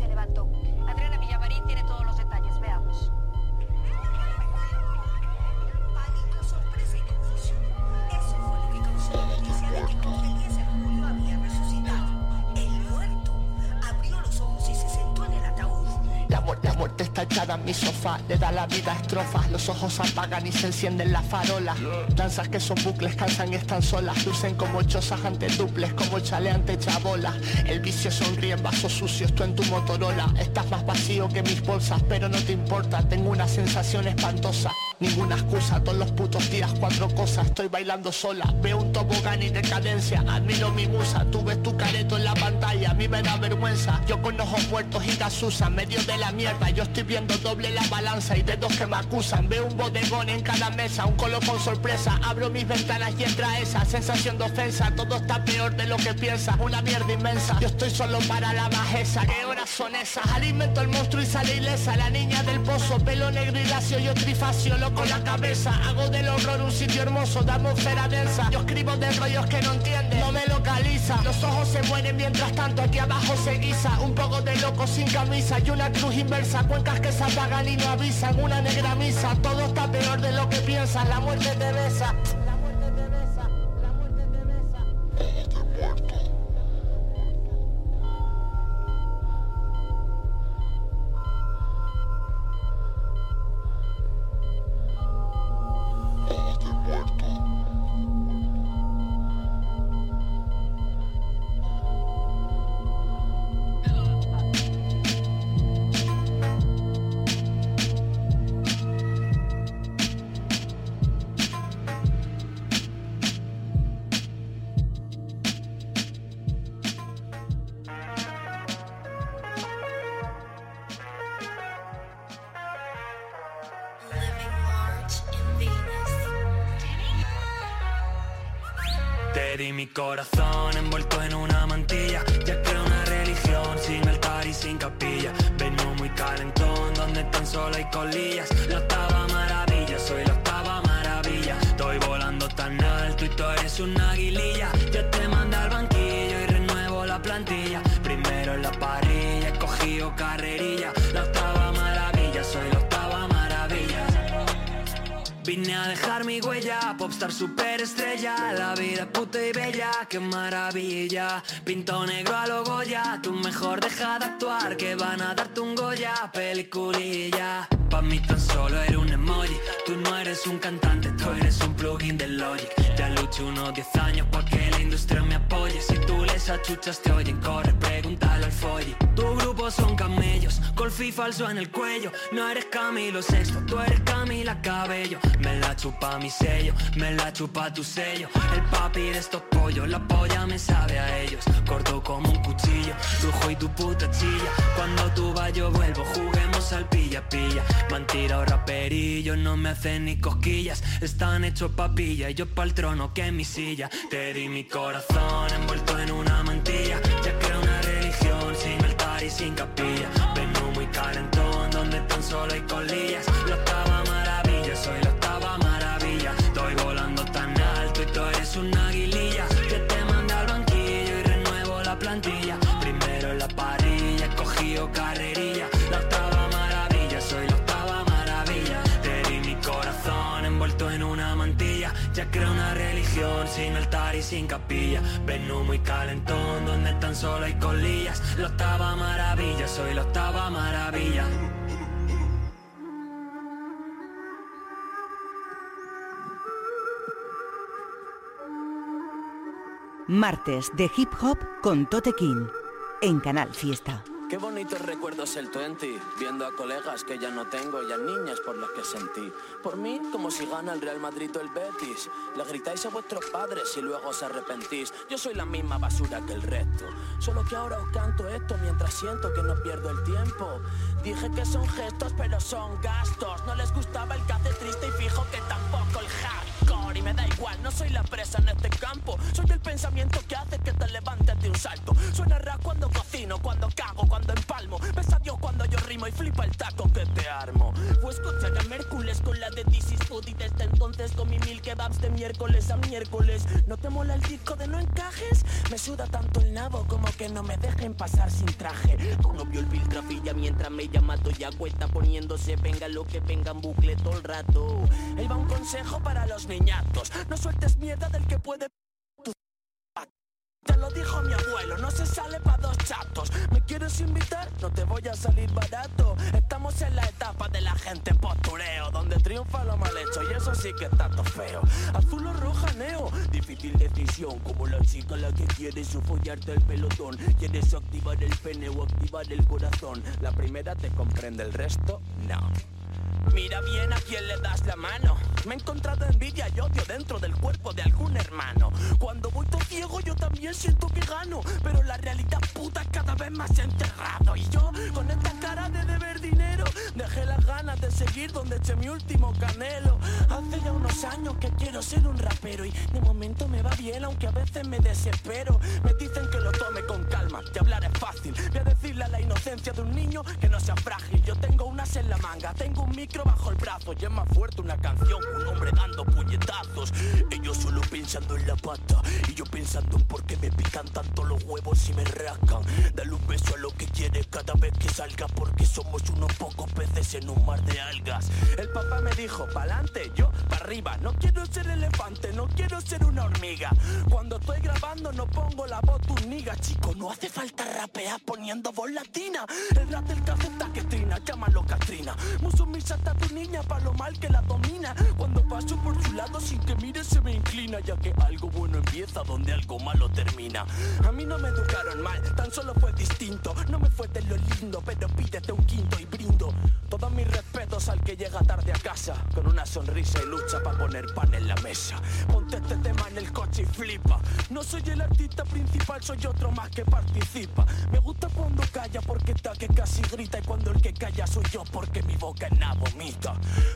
mi sofá, le da la vida a estrofas, los ojos apagan y se encienden las farolas. Danzas que son bucles, cansan y están solas, lucen como chozas ante duples, como chale ante chabolas. El vicio sonríe en vasos sucios, tú en tu Motorola. Estás más vacío que mis bolsas, pero no te importa, tengo una sensación espantosa. Ninguna excusa, todos los putos días cuatro cosas, estoy bailando sola. Veo un tobogán y decadencia, admiro mi musa. Tú ves tu careto en la pantalla, a mí me da vergüenza. Yo con ojos muertos y gasusa, medio de la mierda. Yo estoy viendo doble la balanza y dedos que me acusan. Veo un bodegón en cada mesa, un colo con sorpresa. Abro mis ventanas y entra esa sensación de ofensa. Todo está peor de lo que piensas, una mierda inmensa. Yo estoy solo para la bajeza. ¿Qué horas son esas? Alimento el monstruo y sale ilesa. La niña del pozo, pelo negro y lacio, yo trifacio, loco la cabeza. Hago del horror un sitio hermoso, de atmósfera densa. Yo escribo de rollos que no entienden, no me localiza. Los ojos se mueren mientras tanto aquí abajo se guisa. Un poco de loco sin camisa y una cruz inversa. Cuencas que se apagan y no avisan. Una negra misa, todo está peor de lo que piensas. La muerte te besa. Di mi corazón envuelto en una mantilla. Ya creo una religión sin altar y sin capilla. Vengo muy calentón donde tan solo hay colillas. La octava maravilla, soy la octava maravilla. Estoy volando tan alto y tú eres una aguililla Yo te mando al banquillo y renuevo la plantilla. Primero en la parrilla, he cogido carrerilla Vine a dejar mi huella, popstar superestrella. La vida puta y bella, qué maravilla. Pinto negro a lo Goya, tú mejor deja de actuar Que van a darte un Goya, peliculilla. Pa' mí tan solo eres un emoji Tú no eres un cantante, tú eres un plugin de Logic. Ya lucho unos 10 años pa' que la industria me apoye esas chuchas te oyen, corre, pregúntale al folli. Tu grupo son camellos, golfi falso en el cuello. No eres Camilo Sexto, tú eres Camila Cabello. Me la chupa mi sello, me la chupa tu sello. El papi de estos pollos, la polla me sabe a ellos. Corto como un cuchillo, lujo y tu puta chilla. Cuando tú vas yo vuelvo, juguemos al pilla pilla. Mentira o raperillo, no me hacen ni cosquillas. Están hechos papilla y yo pa'l trono que mi silla. Te di mi corazón envuelto en una mantilla. Ya creo una religión sin altar y sin capilla. Vengo muy calentón donde tan solo hay colillas. La octava maravilla, soy la octava maravilla. Estoy volando tan alto y tú eres una aguililla. Que te manda al banquillo y renuevo la plantilla. Primero en la parrilla, he cogido carrerilla. Sin altar y sin capilla. Vengo muy calentón donde tan solo hay colillas. La octava maravilla, soy la octava maravilla. Martes de Hip Hop con Tote King en Canal Fiesta. Qué bonitos recuerdos el 20, viendo a colegas que ya no tengo y a niñas por las que sentí. Por mí, como si gana el Real Madrid o el Betis. Le gritáis a vuestros padres y luego os arrepentís. Yo soy la misma basura que el resto. Solo que ahora os canto esto mientras siento que no pierdo el tiempo. Dije que son gestos, pero son gastos. No les gustaba el que triste y fijo que tampoco el Y me da igual, no soy la presa en este campo. Soy el pensamiento que hace que te levantes de un salto. Suena rap cuando cocino, cuando cago, cuando empalmo. Ves a Dios cuando yo rimo y flipa el taco que te armo. Fue escuchar a con la de This is Food y desde entonces con mi mil kebabs de miércoles a miércoles. ¿No te mola el disco de no encajes? Me suda tanto el nabo como que no me dejen pasar sin traje. Tu novio el Piltrafilla mientras me llama ya cuesta poniéndose venga lo que venga en bucle todo el rato. Ahí va un consejo para los No sueltes mierda del que puede te lo dijo mi abuelo, no se sale pa' dos chatos. ¿Me quieres invitar? No te voy a salir barato. Estamos en la etapa de la gente postureo, donde triunfa lo mal hecho y eso sí que está todo feo. Azul o roja, neo, difícil decisión. Como la chica la que quiere follarte el pelotón. ¿Quieres activar el pene o activar el corazón? La primera te comprende, el resto no. Mira bien a quién le das la mano. Me he encontrado envidia y odio dentro del cuerpo de algún hermano. Cuando voy todo ciego yo también siento que gano. Pero la realidad puta cada vez más enterrado. Y yo, donde eché mi último canelo. Hace ya unos años que quiero ser un rapero y de momento me va bien, aunque a veces me desespero. Me dicen que lo tome con calma, que hablar es fácil. Voy a decirle a la inocencia de un niño que no sea frágil. Yo tengo unas en la manga, tengo un micro bajo el brazo y es más fuerte una canción un hombre dando puñetazos. Ellos solo pensando en la pata y yo pensando en por qué me pican tanto los huevos y me rascan. Dale un beso a lo que quieres cada vez que salga porque somos unos pocos peces en un mar de algas. El papá me dijo, pa'lante, yo para arriba. No quiero ser elefante, no quiero ser una hormiga. Cuando estoy grabando no pongo la voz niga, chico. No hace falta rapear poniendo voz latina. El rap del cafeta que trina, llámalo Katrina. Muso misa hasta tu niña pa' lo mal que la domina. Cuando paso por su lado sin que mire se me inclina, ya que algo bueno empieza donde algo malo termina. A mí no me educaron mal, tan solo fue distinto. No me fue de lo lindo, pero pídete un quinto y brindo. Todos mis respetos al que llega tarde a casa, con una sonrisa y lucha para poner pan en la mesa. Ponte este tema en el coche y flipa. No soy el artista principal, soy otro más que participa. Me gusta cuando calla porque está que casi grita y cuando el que calla soy yo porque mi boca es nada vomita.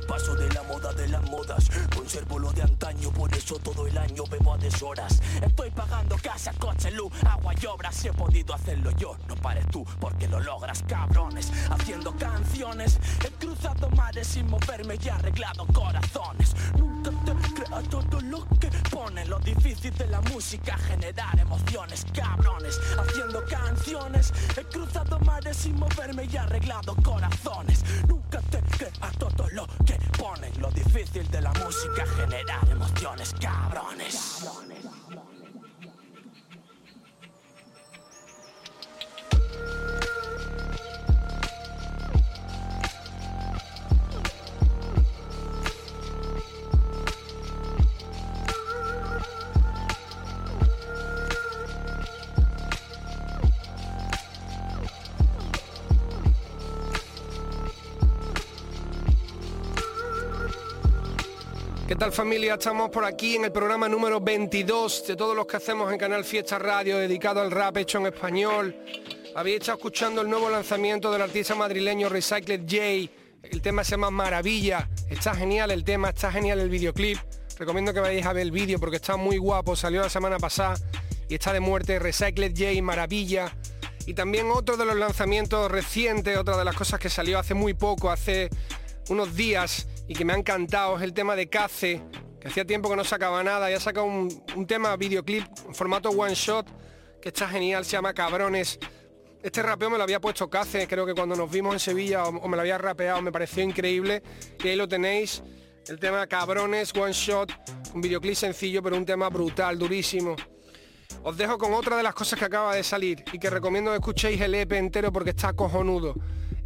Paso de la moda de las modas, conservo lo de antaño, por eso todo el año bebo a deshoras. Estoy pagando casa, coche, luz, agua y obras. Si he podido hacerlo yo, no pares tú porque lo logras, cabrones. Haciendo canciones, he cruzado sin moverme y arreglado corazones. Nunca te creas todo lo que ponen. Lo difícil de la música, generar emociones, cabrones. Haciendo canciones, he cruzado mares sin moverme y arreglado corazones. Nunca te creas todo lo que ponen. Lo difícil de la música, generar emociones, cabrones. Tal familia? Estamos por aquí en el programa número 22 de todos los que hacemos en Canal Fiesta Radio dedicado al rap hecho en español. Habéis estado escuchando el nuevo lanzamiento del artista madrileño Recycled J. El tema se llama Maravilla. Está genial el tema, está genial el videoclip. Recomiendo que vayáis a ver el vídeo porque está muy guapo. Salió la semana pasada y está de muerte. Recycled J, Maravilla. Y también otro de los lanzamientos recientes, otra de las cosas que salió hace muy poco, hace unos días y que me ha encantado es el tema de Cace, que hacía tiempo que no sacaba nada y ha sacado un, tema videoclip en formato one shot que está genial, se llama Cabrones. Este rapeo me lo había puesto Cace, creo que cuando nos vimos en Sevilla o, me lo había rapeado, me pareció increíble y ahí lo tenéis. El tema Cabrones, One Shot, un videoclip sencillo pero un tema brutal, durísimo. Os dejo con otra de las cosas que acaba de salir y que recomiendo que escuchéis el EP entero porque está cojonudo.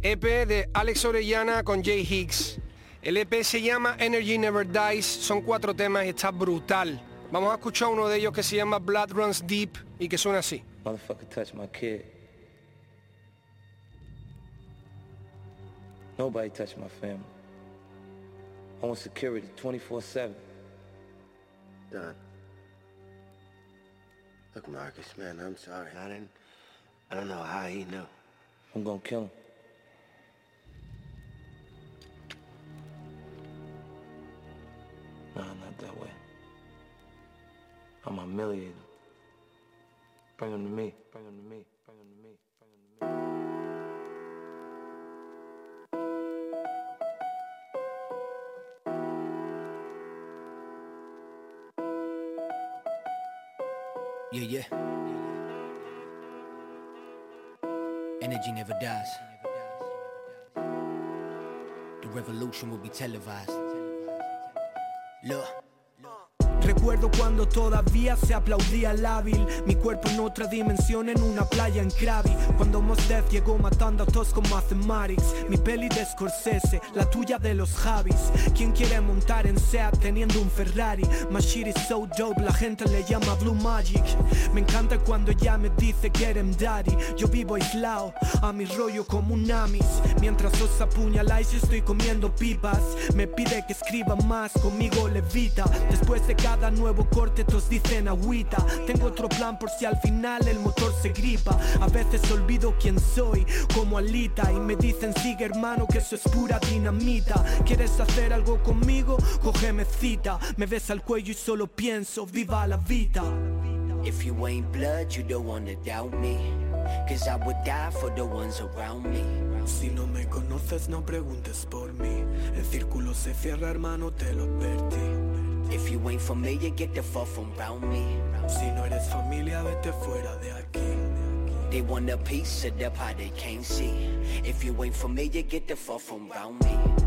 EP de Alex Orellana con Jay Higgs. El EP se llama Energy Never Dies, son cuatro temas y está brutal. Vamos a escuchar uno de ellos que se llama Blood Runs Deep y que suena así. Motherfucker touch my kid. Nobody touch my family. I want security 24-7. Done. Look, Marcus, man, I'm sorry. I didn't... I don't know how he knew. I'm gonna kill him. That way. I'm humiliated. Bring him to me. Bring him to me. Bring him to me. Bring him to me. Yeah, yeah. Energy never dies. The revolution will be televised. Look. Recuerdo cuando todavía se aplaudía el hábil. Mi cuerpo en otra dimensión en una playa en Krabi. Cuando Mos Def llegó matando a todos como Mathematics Mi peli de Scorsese, la tuya de los Javis. ¿Quién quiere montar en SEAT teniendo un Ferrari? My shit is so dope, la gente le llama Blue Magic. Me encanta cuando ella me dice get him daddy. Yo vivo aislado, a mi rollo como un amis. Mientras os apuñaláis yo estoy comiendo pipas. Me pide que escriba más, conmigo levita. Después de cada nuevo corte todos dicen agüita. Tengo otro plan por si al final el motor se gripa. A veces olvido quién soy, como Alita Y me dicen sigue hermano que eso es pura dinamita. ¿Quieres hacer algo conmigo? Cógeme cita. Me ves al cuello y solo pienso viva la vida. If you ain't blood, you don't wanna doubt me. Cause I would die for the ones around me. Si no me conoces no preguntes por mí. El círculo se cierra hermano te lo advertí If you ain't familiar, get the fuck from round me. Si no eres familia vete fuera de aquí They want a piece of the pie they can't see. If you ain't familiar, get the fuck from round me.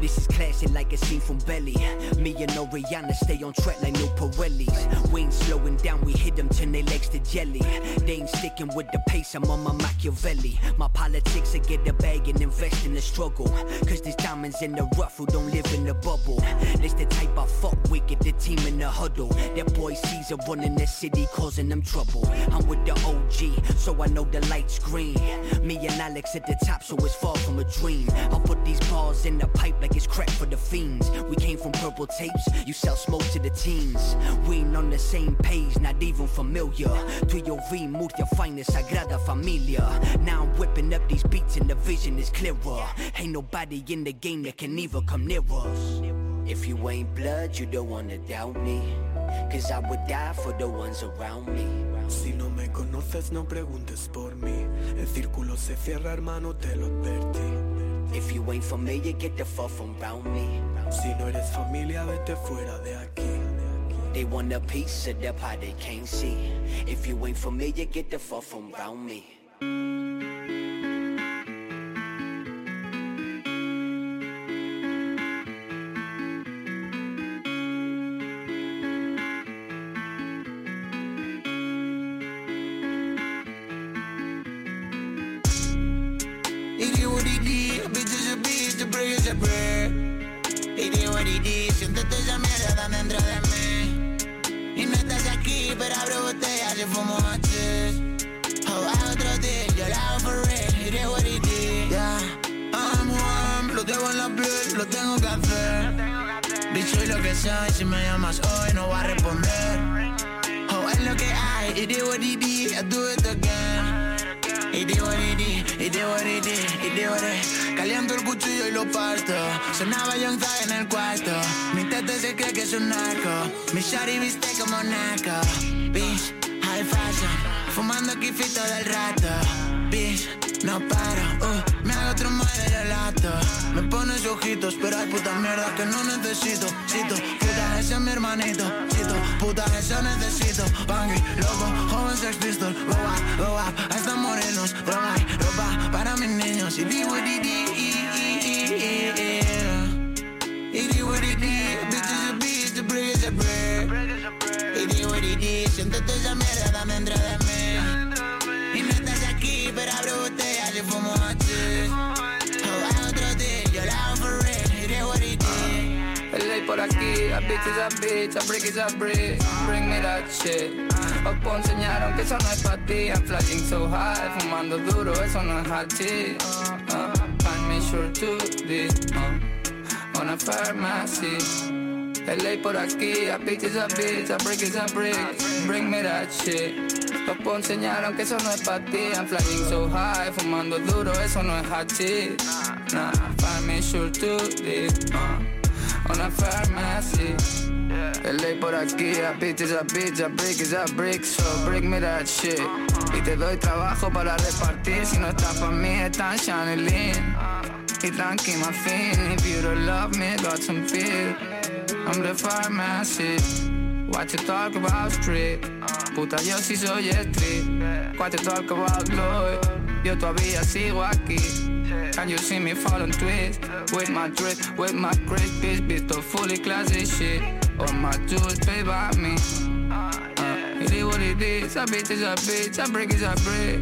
This is classic like a scene from Belly. Me and Oriana stay on track like new Pirellis. We ain't slowing down, we hit them, turn their legs to jelly. They ain't sticking with the pace, I'm on my Machiavelli. My politics, I get the bag and invest in the struggle. Cause there's diamonds in the rough who don't live in the bubble. This the type I fuck with, get the team in the huddle. That boy Caesar running the city, causing them trouble. I'm with the OG, so I know the light's green. Me and Alex at the top, so it's far from a dream. I'll put these bars in the pipe like it's crack for the fiends. We came from purple tapes, you sell smoke to the teens. We ain't on the same page, not even familiar. To your V, Murcia finest, Sagrada Familia. Now I'm whipping up these beats and the vision is clearer. Ain't nobody in the game that can even come near us. If you ain't blood, you don't wanna doubt me. Cause I would die for the ones around me. Si no me conoces no preguntes por mí El círculo se cierra hermano te lo advertí If you ain't familiar, get the fuck from round me. Si no eres familia vete fuera de aquí They want a piece of the pie they can't see. If you ain't familiar, get the fuck from round me. Soy. Si me llamas hoy, no va a responder. Oh, es lo que hay. It is what it is. I do it again. It is what it is. It is what it is. It is what it. Caliento el cuchillo y lo parto. Sonaba Young Thug en el cuarto. Mi tete se cree que es un narco. Mi shawty viste como naco. Bitch, high fashion. Fumando kifito del rato. Bitch, no paro. Uh, otro madre de lato. Me pones ojitos, pero hay puta mierda que no necesito. Cito, puta, ese es mi hermanito. Cito, puta, ese necesito. Bangui, loco, joven sex pistol. Go up, hasta morenos. Droga y ropa para mis niños. Y di what it is. It is what it is. Bitch is a bitch, the break is a break. What it is. Siéntate esa mierda dentro de mí. Bitch is a bitch, a brick is a brick. Bring me that shit. Oppo enseñaron que eso no es para ti. I'm flying so high, fumando duro, eso no es hachís. Uh, find me sure to this. Uh, on a pharmacy. LA por aquí, a bitch is a bitch, a brick is a brick. Bring me that shit. Oppo enseñaron que eso no es para ti. I'm flying so high, fumando duro, eso no es hachís. Nah, find me sure to this. Uh, on a pharmacy. LA por aquí, a bitch is a bitch, a brick is a brick, so bring me that shit. Y te doy trabajo para repartir, si no está pa' mí, está shining. Y tranqui, my fin, if you don't love me, got some fear. I'm the pharmacy. What you talk about street? Puta, yo sí soy street. What you talk about Lloyd? Yo todavía sigo aquí. Can you see me fall and twist? With my drip, with my crisp bitch, visto fully classy shit. All my jewels paid by me. Uh, it is what it is, a bitch is a bitch, a brick is a brick.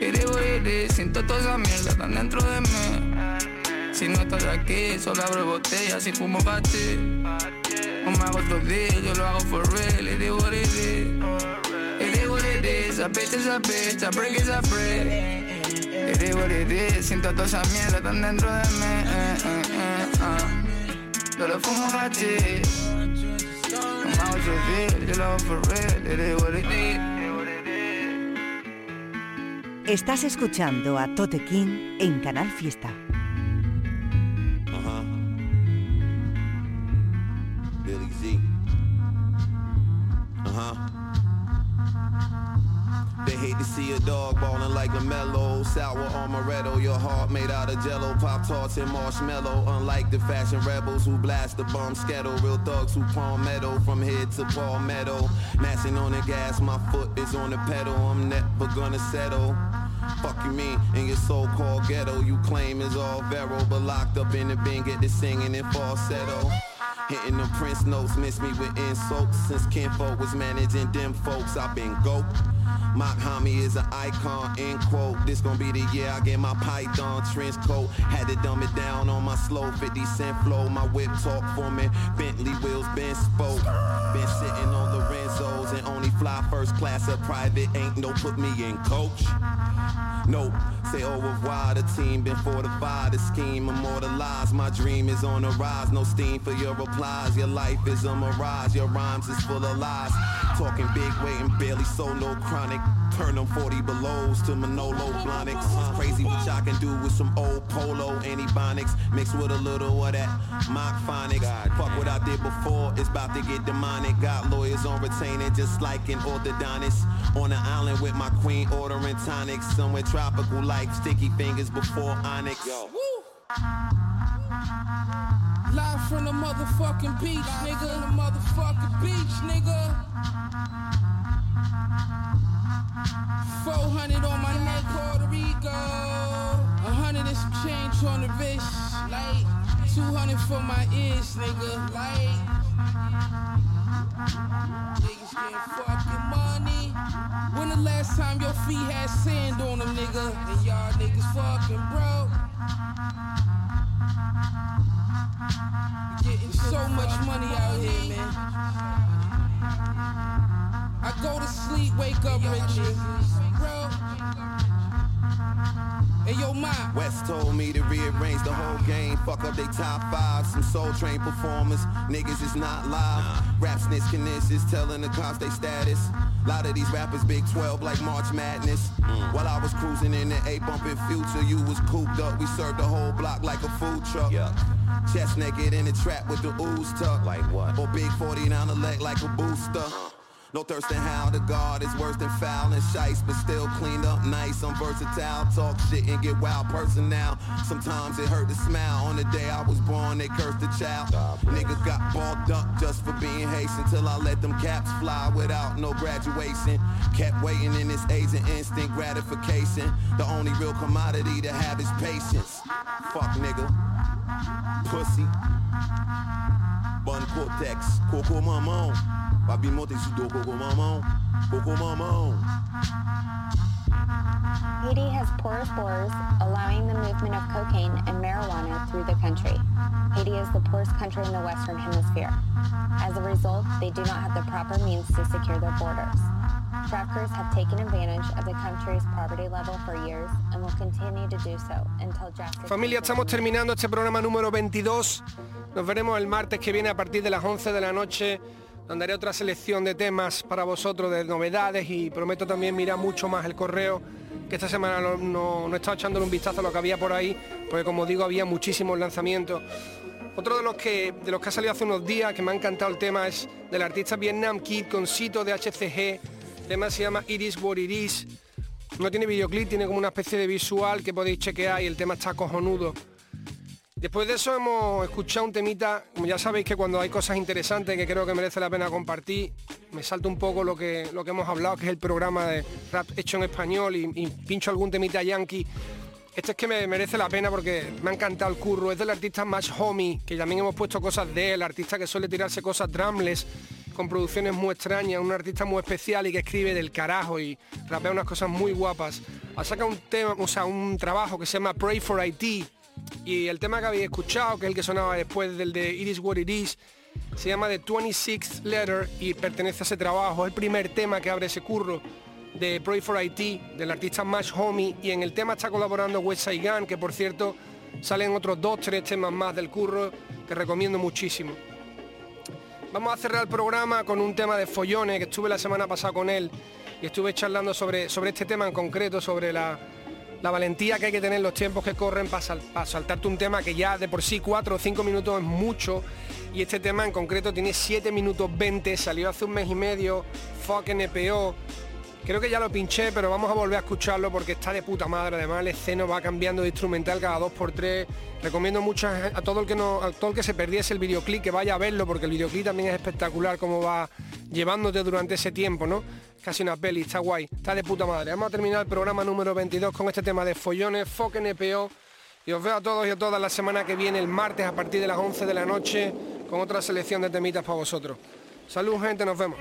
It is what it is, siento toda esa mierda tan dentro de mí. Si no estás aquí, solo abro botellas y fumo pa' ti. O me hago otro deal, yo lo hago for real. It is what it is. It is what it is, a bitch is a bitch, a brick is a brick. It is what it is, siento toda esa mierda tan dentro de mí. Eh, eh, eh, ah. Yo lo fumo hachís. O me hago deal, yo lo hago for real. It is what it is. Estás escuchando a Tote King en Canal Fiesta. See a dog balling like a mellow. Sour amaretto, your heart made out of jello. Pop tarts and marshmallow Unlike the fashion rebels who blast the bomb skettle. Real thugs who palmetto from head to palmetto. Mashing on the gas, my foot is on the pedal. I'm never gonna settle. Fuck you mean in your so-called ghetto. You claim is all vero But locked up in the bin, get to singing in falsetto Hitting them Prince notes, miss me with insults Since Kinfolk was managing them folks I've been goat Mock homie is an icon, end quote. This gon' be the year I get my python trench coat. Had to dumb it down on my slow 50 cent flow. My whip talk for me. Bentley wheels been spoke. Been sitting on Lorenzo's and only fly first class or private. Ain't no put me in coach. Nope, say oh, au revoir. The team been fortified. The scheme immortalized. My dream is on the rise. No steam for your replies. Your life is on a mirage. Your rhymes is full of lies. Talking big weight and barely solo chronic. Turn them 40 belows to Manolo Blahniks. Crazy what y'all can do with some old polo antibonics. Mixed with a little of that mock phonics. Fuck what I did before, it's about to get demonic. Got lawyers on retainer just like an orthodontist. On the island with my queen ordering tonics. Somewhere tropical like sticky fingers before onyx. Live from the motherfucking beach, nigga. The motherfucking beach, nigga. 400 on my neck, Puerto Rico. 100 and some change on the wrist. Like 200 for my ears, nigga. Like niggas getting fucking money. When the last time your feet had sand on them, nigga? And y'all niggas fucking broke. Getting so much money out here, man. I go to sleep, wake up rich, bro. Hey yo, Ma. West told me to rearrange the whole game. Fuck up they top five. Some soul train performers. Niggas is not live. Rap snitch is telling the cops they status. Lot of these rappers big 12 like March Madness. While I was cruising in the A bumping future, you was cooped up. We served the whole block like a food truck. Chest naked in the trap with the ooze tuck. Like what? Or big 40 down the leg like a booster. No thirst and how the guard is worse than foul and shice, but still cleaned up nice. I'm versatile, talk shit and get wild person now. Sometimes it hurt to smile. On the day I was born, they cursed the child. Nigga got balled up just for being Haitian till I let them caps fly without no graduation. Kept waiting in this age of instant gratification. The only real commodity to have is patience. Fuck nigga. Pussy. Cortex. Coco. Babi monte sudo coco mamão. Coco mamão. Haiti has porous borders, allowing the movement of cocaine and marijuana through the country. Haiti is the poorest country in the Western Hemisphere. As a result, they do not have the proper means to secure their borders. Traffickers have taken advantage of the country's poverty level for years and will continue to do so until drastic Familia, estamos terminando este programa número 22. Nos veremos el martes que viene a partir de las 11 de la noche, donde haré otra selección de temas para vosotros, de novedades y prometo también mirar mucho más el correo, que esta semana no, no, no he estado echándole un vistazo a lo que había por ahí, porque como digo, había muchísimos lanzamientos. Otro de los que de los que ha salido hace unos días, que me ha encantado el tema, es del artista Vietnam Kid con Cito de HCG. Tema se llama It Is What It Is. No tiene videoclip, tiene como una especie de visual que podéis chequear y el tema está cojonudo. Después de eso hemos escuchado un temita, como ya sabéis que cuando hay cosas interesantes que creo que merece la pena compartir, me salto un poco lo que, lo que hemos hablado, que es el programa de rap hecho en español y, y pincho algún temita yankee. Este es que me merece la pena porque me ha encantado el curro. Es del artista Match Homie, que también hemos puesto cosas de él, artista que suele tirarse cosas drumless, con producciones muy extrañas, un artista muy especial y que escribe del carajo y rapea unas cosas muy guapas. Ha sacado un tema, o sea, un trabajo que se llama Pray for IT y el tema que habéis escuchado, que es el que sonaba después del de It Is What It Is, se llama The 26th Letter y pertenece a ese trabajo. Es el primer tema que abre ese curro de Pray for IT, del artista Match Homie, y en el tema está colaborando West Gun, que por cierto salen otros dos, tres temas más del curro que recomiendo muchísimo. Vamos a cerrar el programa con un tema de follones que estuve la semana pasada con él y estuve charlando sobre, sobre este tema en concreto, sobre la, la valentía que hay que tener en los tiempos que corren para, sal- para saltarte un tema que ya de por sí 4 o 5 minutos es mucho y este tema en concreto tiene 7 minutos 20, salió hace un mes y medio, fuck NPO. Creo que ya lo pinché, pero vamos a volver a escucharlo porque está de puta madre. Además, el esceno va cambiando de instrumental cada 2x3. Recomiendo mucho a todo el que no, a todo el que se perdiese el videoclip que vaya a verlo, porque el videoclip también es espectacular cómo va llevándote durante ese tiempo, ¿no? Casi una peli, está guay, está de puta madre. Vamos a terminar el programa número 22 con este tema de follones, fuck NPO. Y os veo a todos y a todas la semana que viene, el martes, a partir de las 11 de la noche, con otra selección de temitas para vosotros. Salud, gente, nos vemos.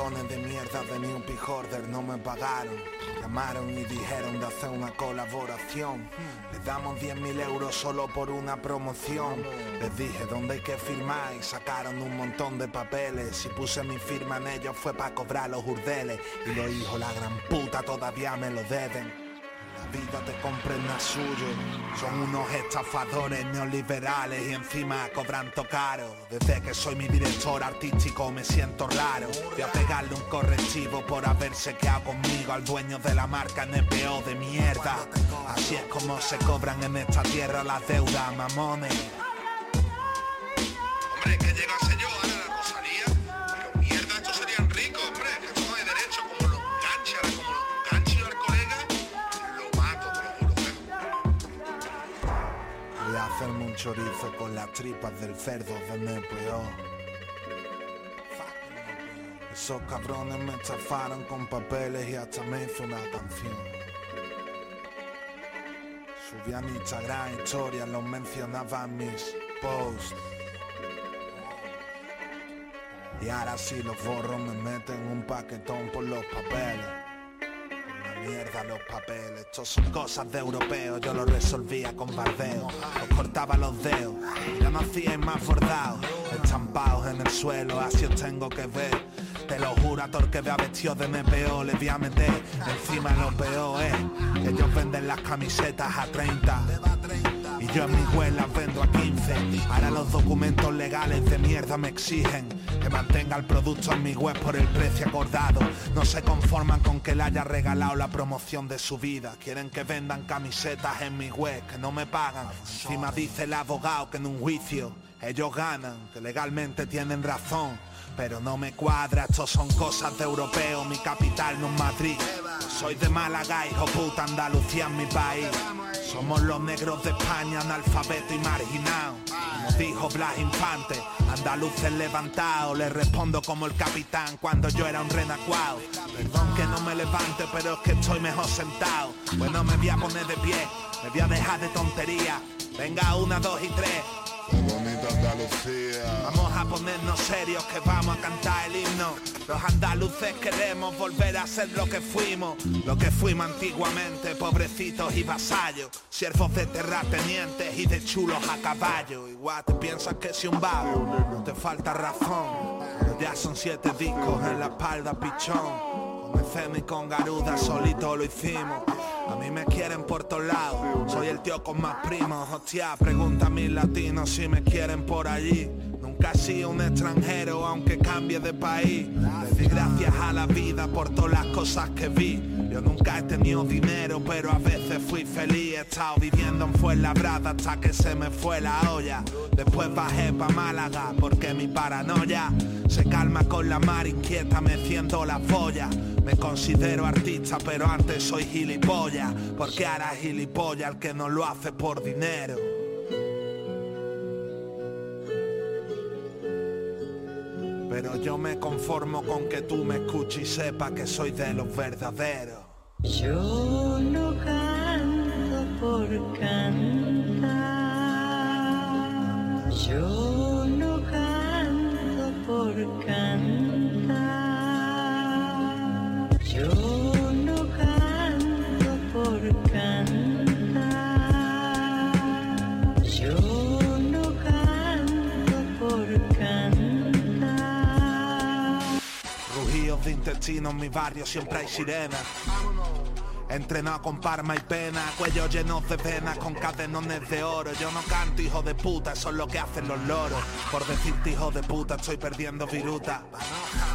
De mierda de New Peak Order no me pagaron. Llamaron y dijeron de hacer una colaboración. Les damos 10.000 euros solo por una promoción. Les dije dónde hay que firmar y sacaron un montón de papeles. Si puse mi firma en ellos fue para cobrar los urdeles. Y los hijos, la gran puta, todavía me lo deben. Vida te comprenda suyo. Son unos estafadores neoliberales y encima cobran caro. Desde que soy mi director artístico me siento raro. Voy a pegarle un correctivo por haberse quedado conmigo al dueño de la marca NPO de mierda. Así es como se cobran en esta tierra las deudas, mamones. Chorizo con las tripas del cerdo de NPO. Esos cabrones me estafaron con papeles y hasta me hizo una canción. Subí a mi Instagram historias, los mencionaba en mis posts. Y ahora si los borro me meten un paquetón por los papeles. Mierda los papeles, estos son cosas de europeos, yo lo resolvía con bardeo. Os cortaba los dedos, ya no hacíais más bordados, estampados en el suelo, así os tengo que ver. Te lo juro a el que vea vestido de MPO Le voy a meter encima lo peor, eh Ellos venden las camisetas a 30 y yo en mi web las vendo a 15 Ahora los documentos legales de mierda me exigen Que mantenga el producto en mi web por el precio acordado. No se conforman con que le haya regalado la promoción de su vida. Quieren que vendan camisetas en mi web Que no me pagan. Encima dice el abogado que en un juicio Ellos ganan, que legalmente tienen razón pero no me cuadra, esto son cosas de europeo, mi capital no es Madrid. Soy de Málaga, hijo puta, Andalucía es mi país. Somos los negros de España, analfabeto y marginado. Como dijo Blas Infante, andaluces levantados. Le respondo como el capitán cuando yo era un renacuado. Perdón que no me levante, pero es que estoy mejor sentado. Bueno, me voy a poner de pie, me voy a dejar de tontería. Venga, una, dos y tres. Andalucía. Vamos a ponernos serios que vamos a cantar el himno. Los andaluces queremos volver a ser lo que fuimos, lo que fuimos antiguamente, pobrecitos y vasallos, siervos de terratenientes y de chulos a caballo. Igual te piensas que si un vago no te falta razón, ya son siete discos en la espalda pichón. FM y con Garuda solito lo hicimos. A mí me quieren por todos lados. Soy el tío con más primos. Hostia, pregunta a mis latinos si me quieren por allí. Nunca he sido un extranjero aunque cambie de país. Di gracias a la vida por todas las cosas que vi. Yo nunca he tenido dinero, pero a veces fui feliz. He estado viviendo en Fuenlabrada hasta que se me fue la olla. Después bajé pa' Málaga porque mi paranoia se calma con la mar inquieta meciendo las boyas. Me considero artista, pero antes soy gilipollas. Porque es gilipollas el que no lo hace por dinero. Pero yo me conformo con que tú me escuches y sepas que soy de los verdaderos. Yo no canto por cantar. Yo no canto por cantar. Yo Rugidos de intestino en mi barrio siempre hay sirenas. Entrenado con parma y pena, cuello llenos de venas con cadenones de oro. Yo no canto, hijo de puta, eso es lo que hacen los loros. Por decirte, hijo de puta, estoy perdiendo viruta.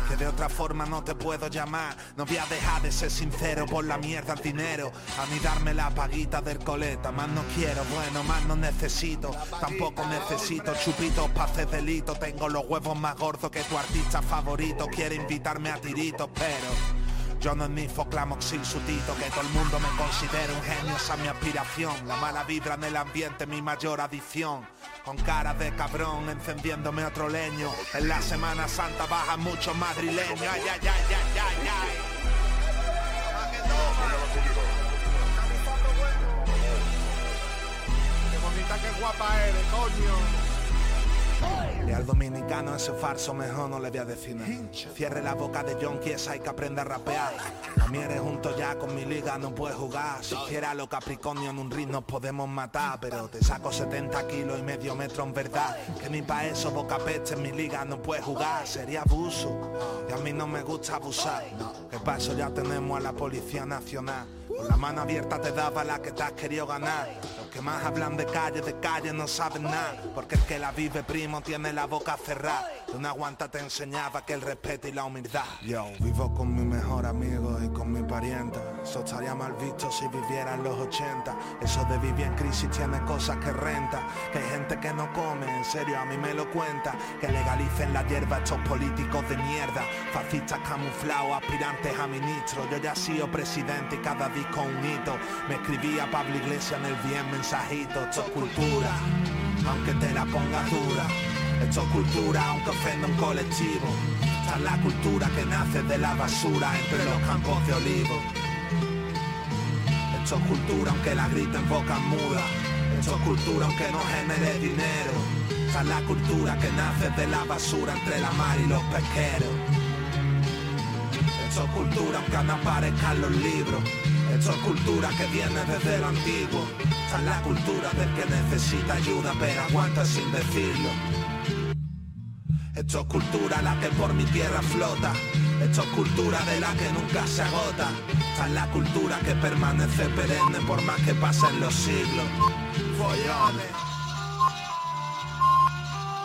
Que de otra forma no te puedo llamar. No voy a dejar de ser sincero por la mierda al dinero. A mí darme la paguita del coleta. Más no quiero, bueno, más no necesito. Tampoco necesito chupitos para hacer delito. Tengo los huevos más gordos que tu artista favorito. Quiere invitarme a tiritos, pero. Yo no es ni foclamoxil sutito, que todo el mundo me considere un genio, esa es mi aspiración. La mala vibra en el ambiente, mi mayor adicción. Con cara de cabrón, encendiéndome otro leño. En la Semana Santa bajan muchos madrileños. Ay, ay, ay, ay, ay, ay. Qué guapa eres, coño. Y al dominicano ese farso mejor no le voy a decir nada. Cierre la boca de John esa hay que aprenda a rapear. A mí eres junto ya con mi liga no puedes jugar. Si quiera los Capricornio en un ring nos podemos matar. Pero te saco 70 kilos y medio metro en verdad. Que ni pa' eso boca peste en mi liga no puedes jugar. Sería abuso. Y a mí no me gusta abusar. Que para eso ya tenemos a la Policía Nacional. Con la mano abierta te daba la que te has querido ganar. Que más hablan de calle, de calle no saben nada. Porque el que la vive primo tiene la boca cerrada. De una guanta te enseñaba que el respeto y la humildad. Yo vivo con mi mejor amigo y con mi parienta. Eso estaría mal visto si viviera en los 80. Eso de vivir en crisis tiene cosas que renta. Que hay gente que no come, en serio a mí me lo cuenta. Que legalicen la hierba estos políticos de mierda. Fascistas camuflados, aspirantes a ministro. Yo ya he sido presidente y cada disco un hito. Me escribía Pablo Iglesias en el bien mensajito. Esto es cultura, aunque te la pongas dura. Esto es cultura, aunque ofenda un colectivo. Esta es la cultura que nace de la basura entre los campos de olivo. Esto es cultura, aunque la griten en boca muda. Esto es cultura, aunque no genere dinero. Esta es la cultura que nace de la basura entre la mar y los pesqueros. Esto es cultura, aunque no aparezcan los libros. Esto es cultura que viene desde lo antiguo. Esta es la cultura del que necesita ayuda, pero aguanta sin decirlo. Esto es cultura la que por mi tierra flota. Esto es cultura de la que nunca se agota. Esta es la cultura que permanece perenne por más que pasen los siglos. Follones.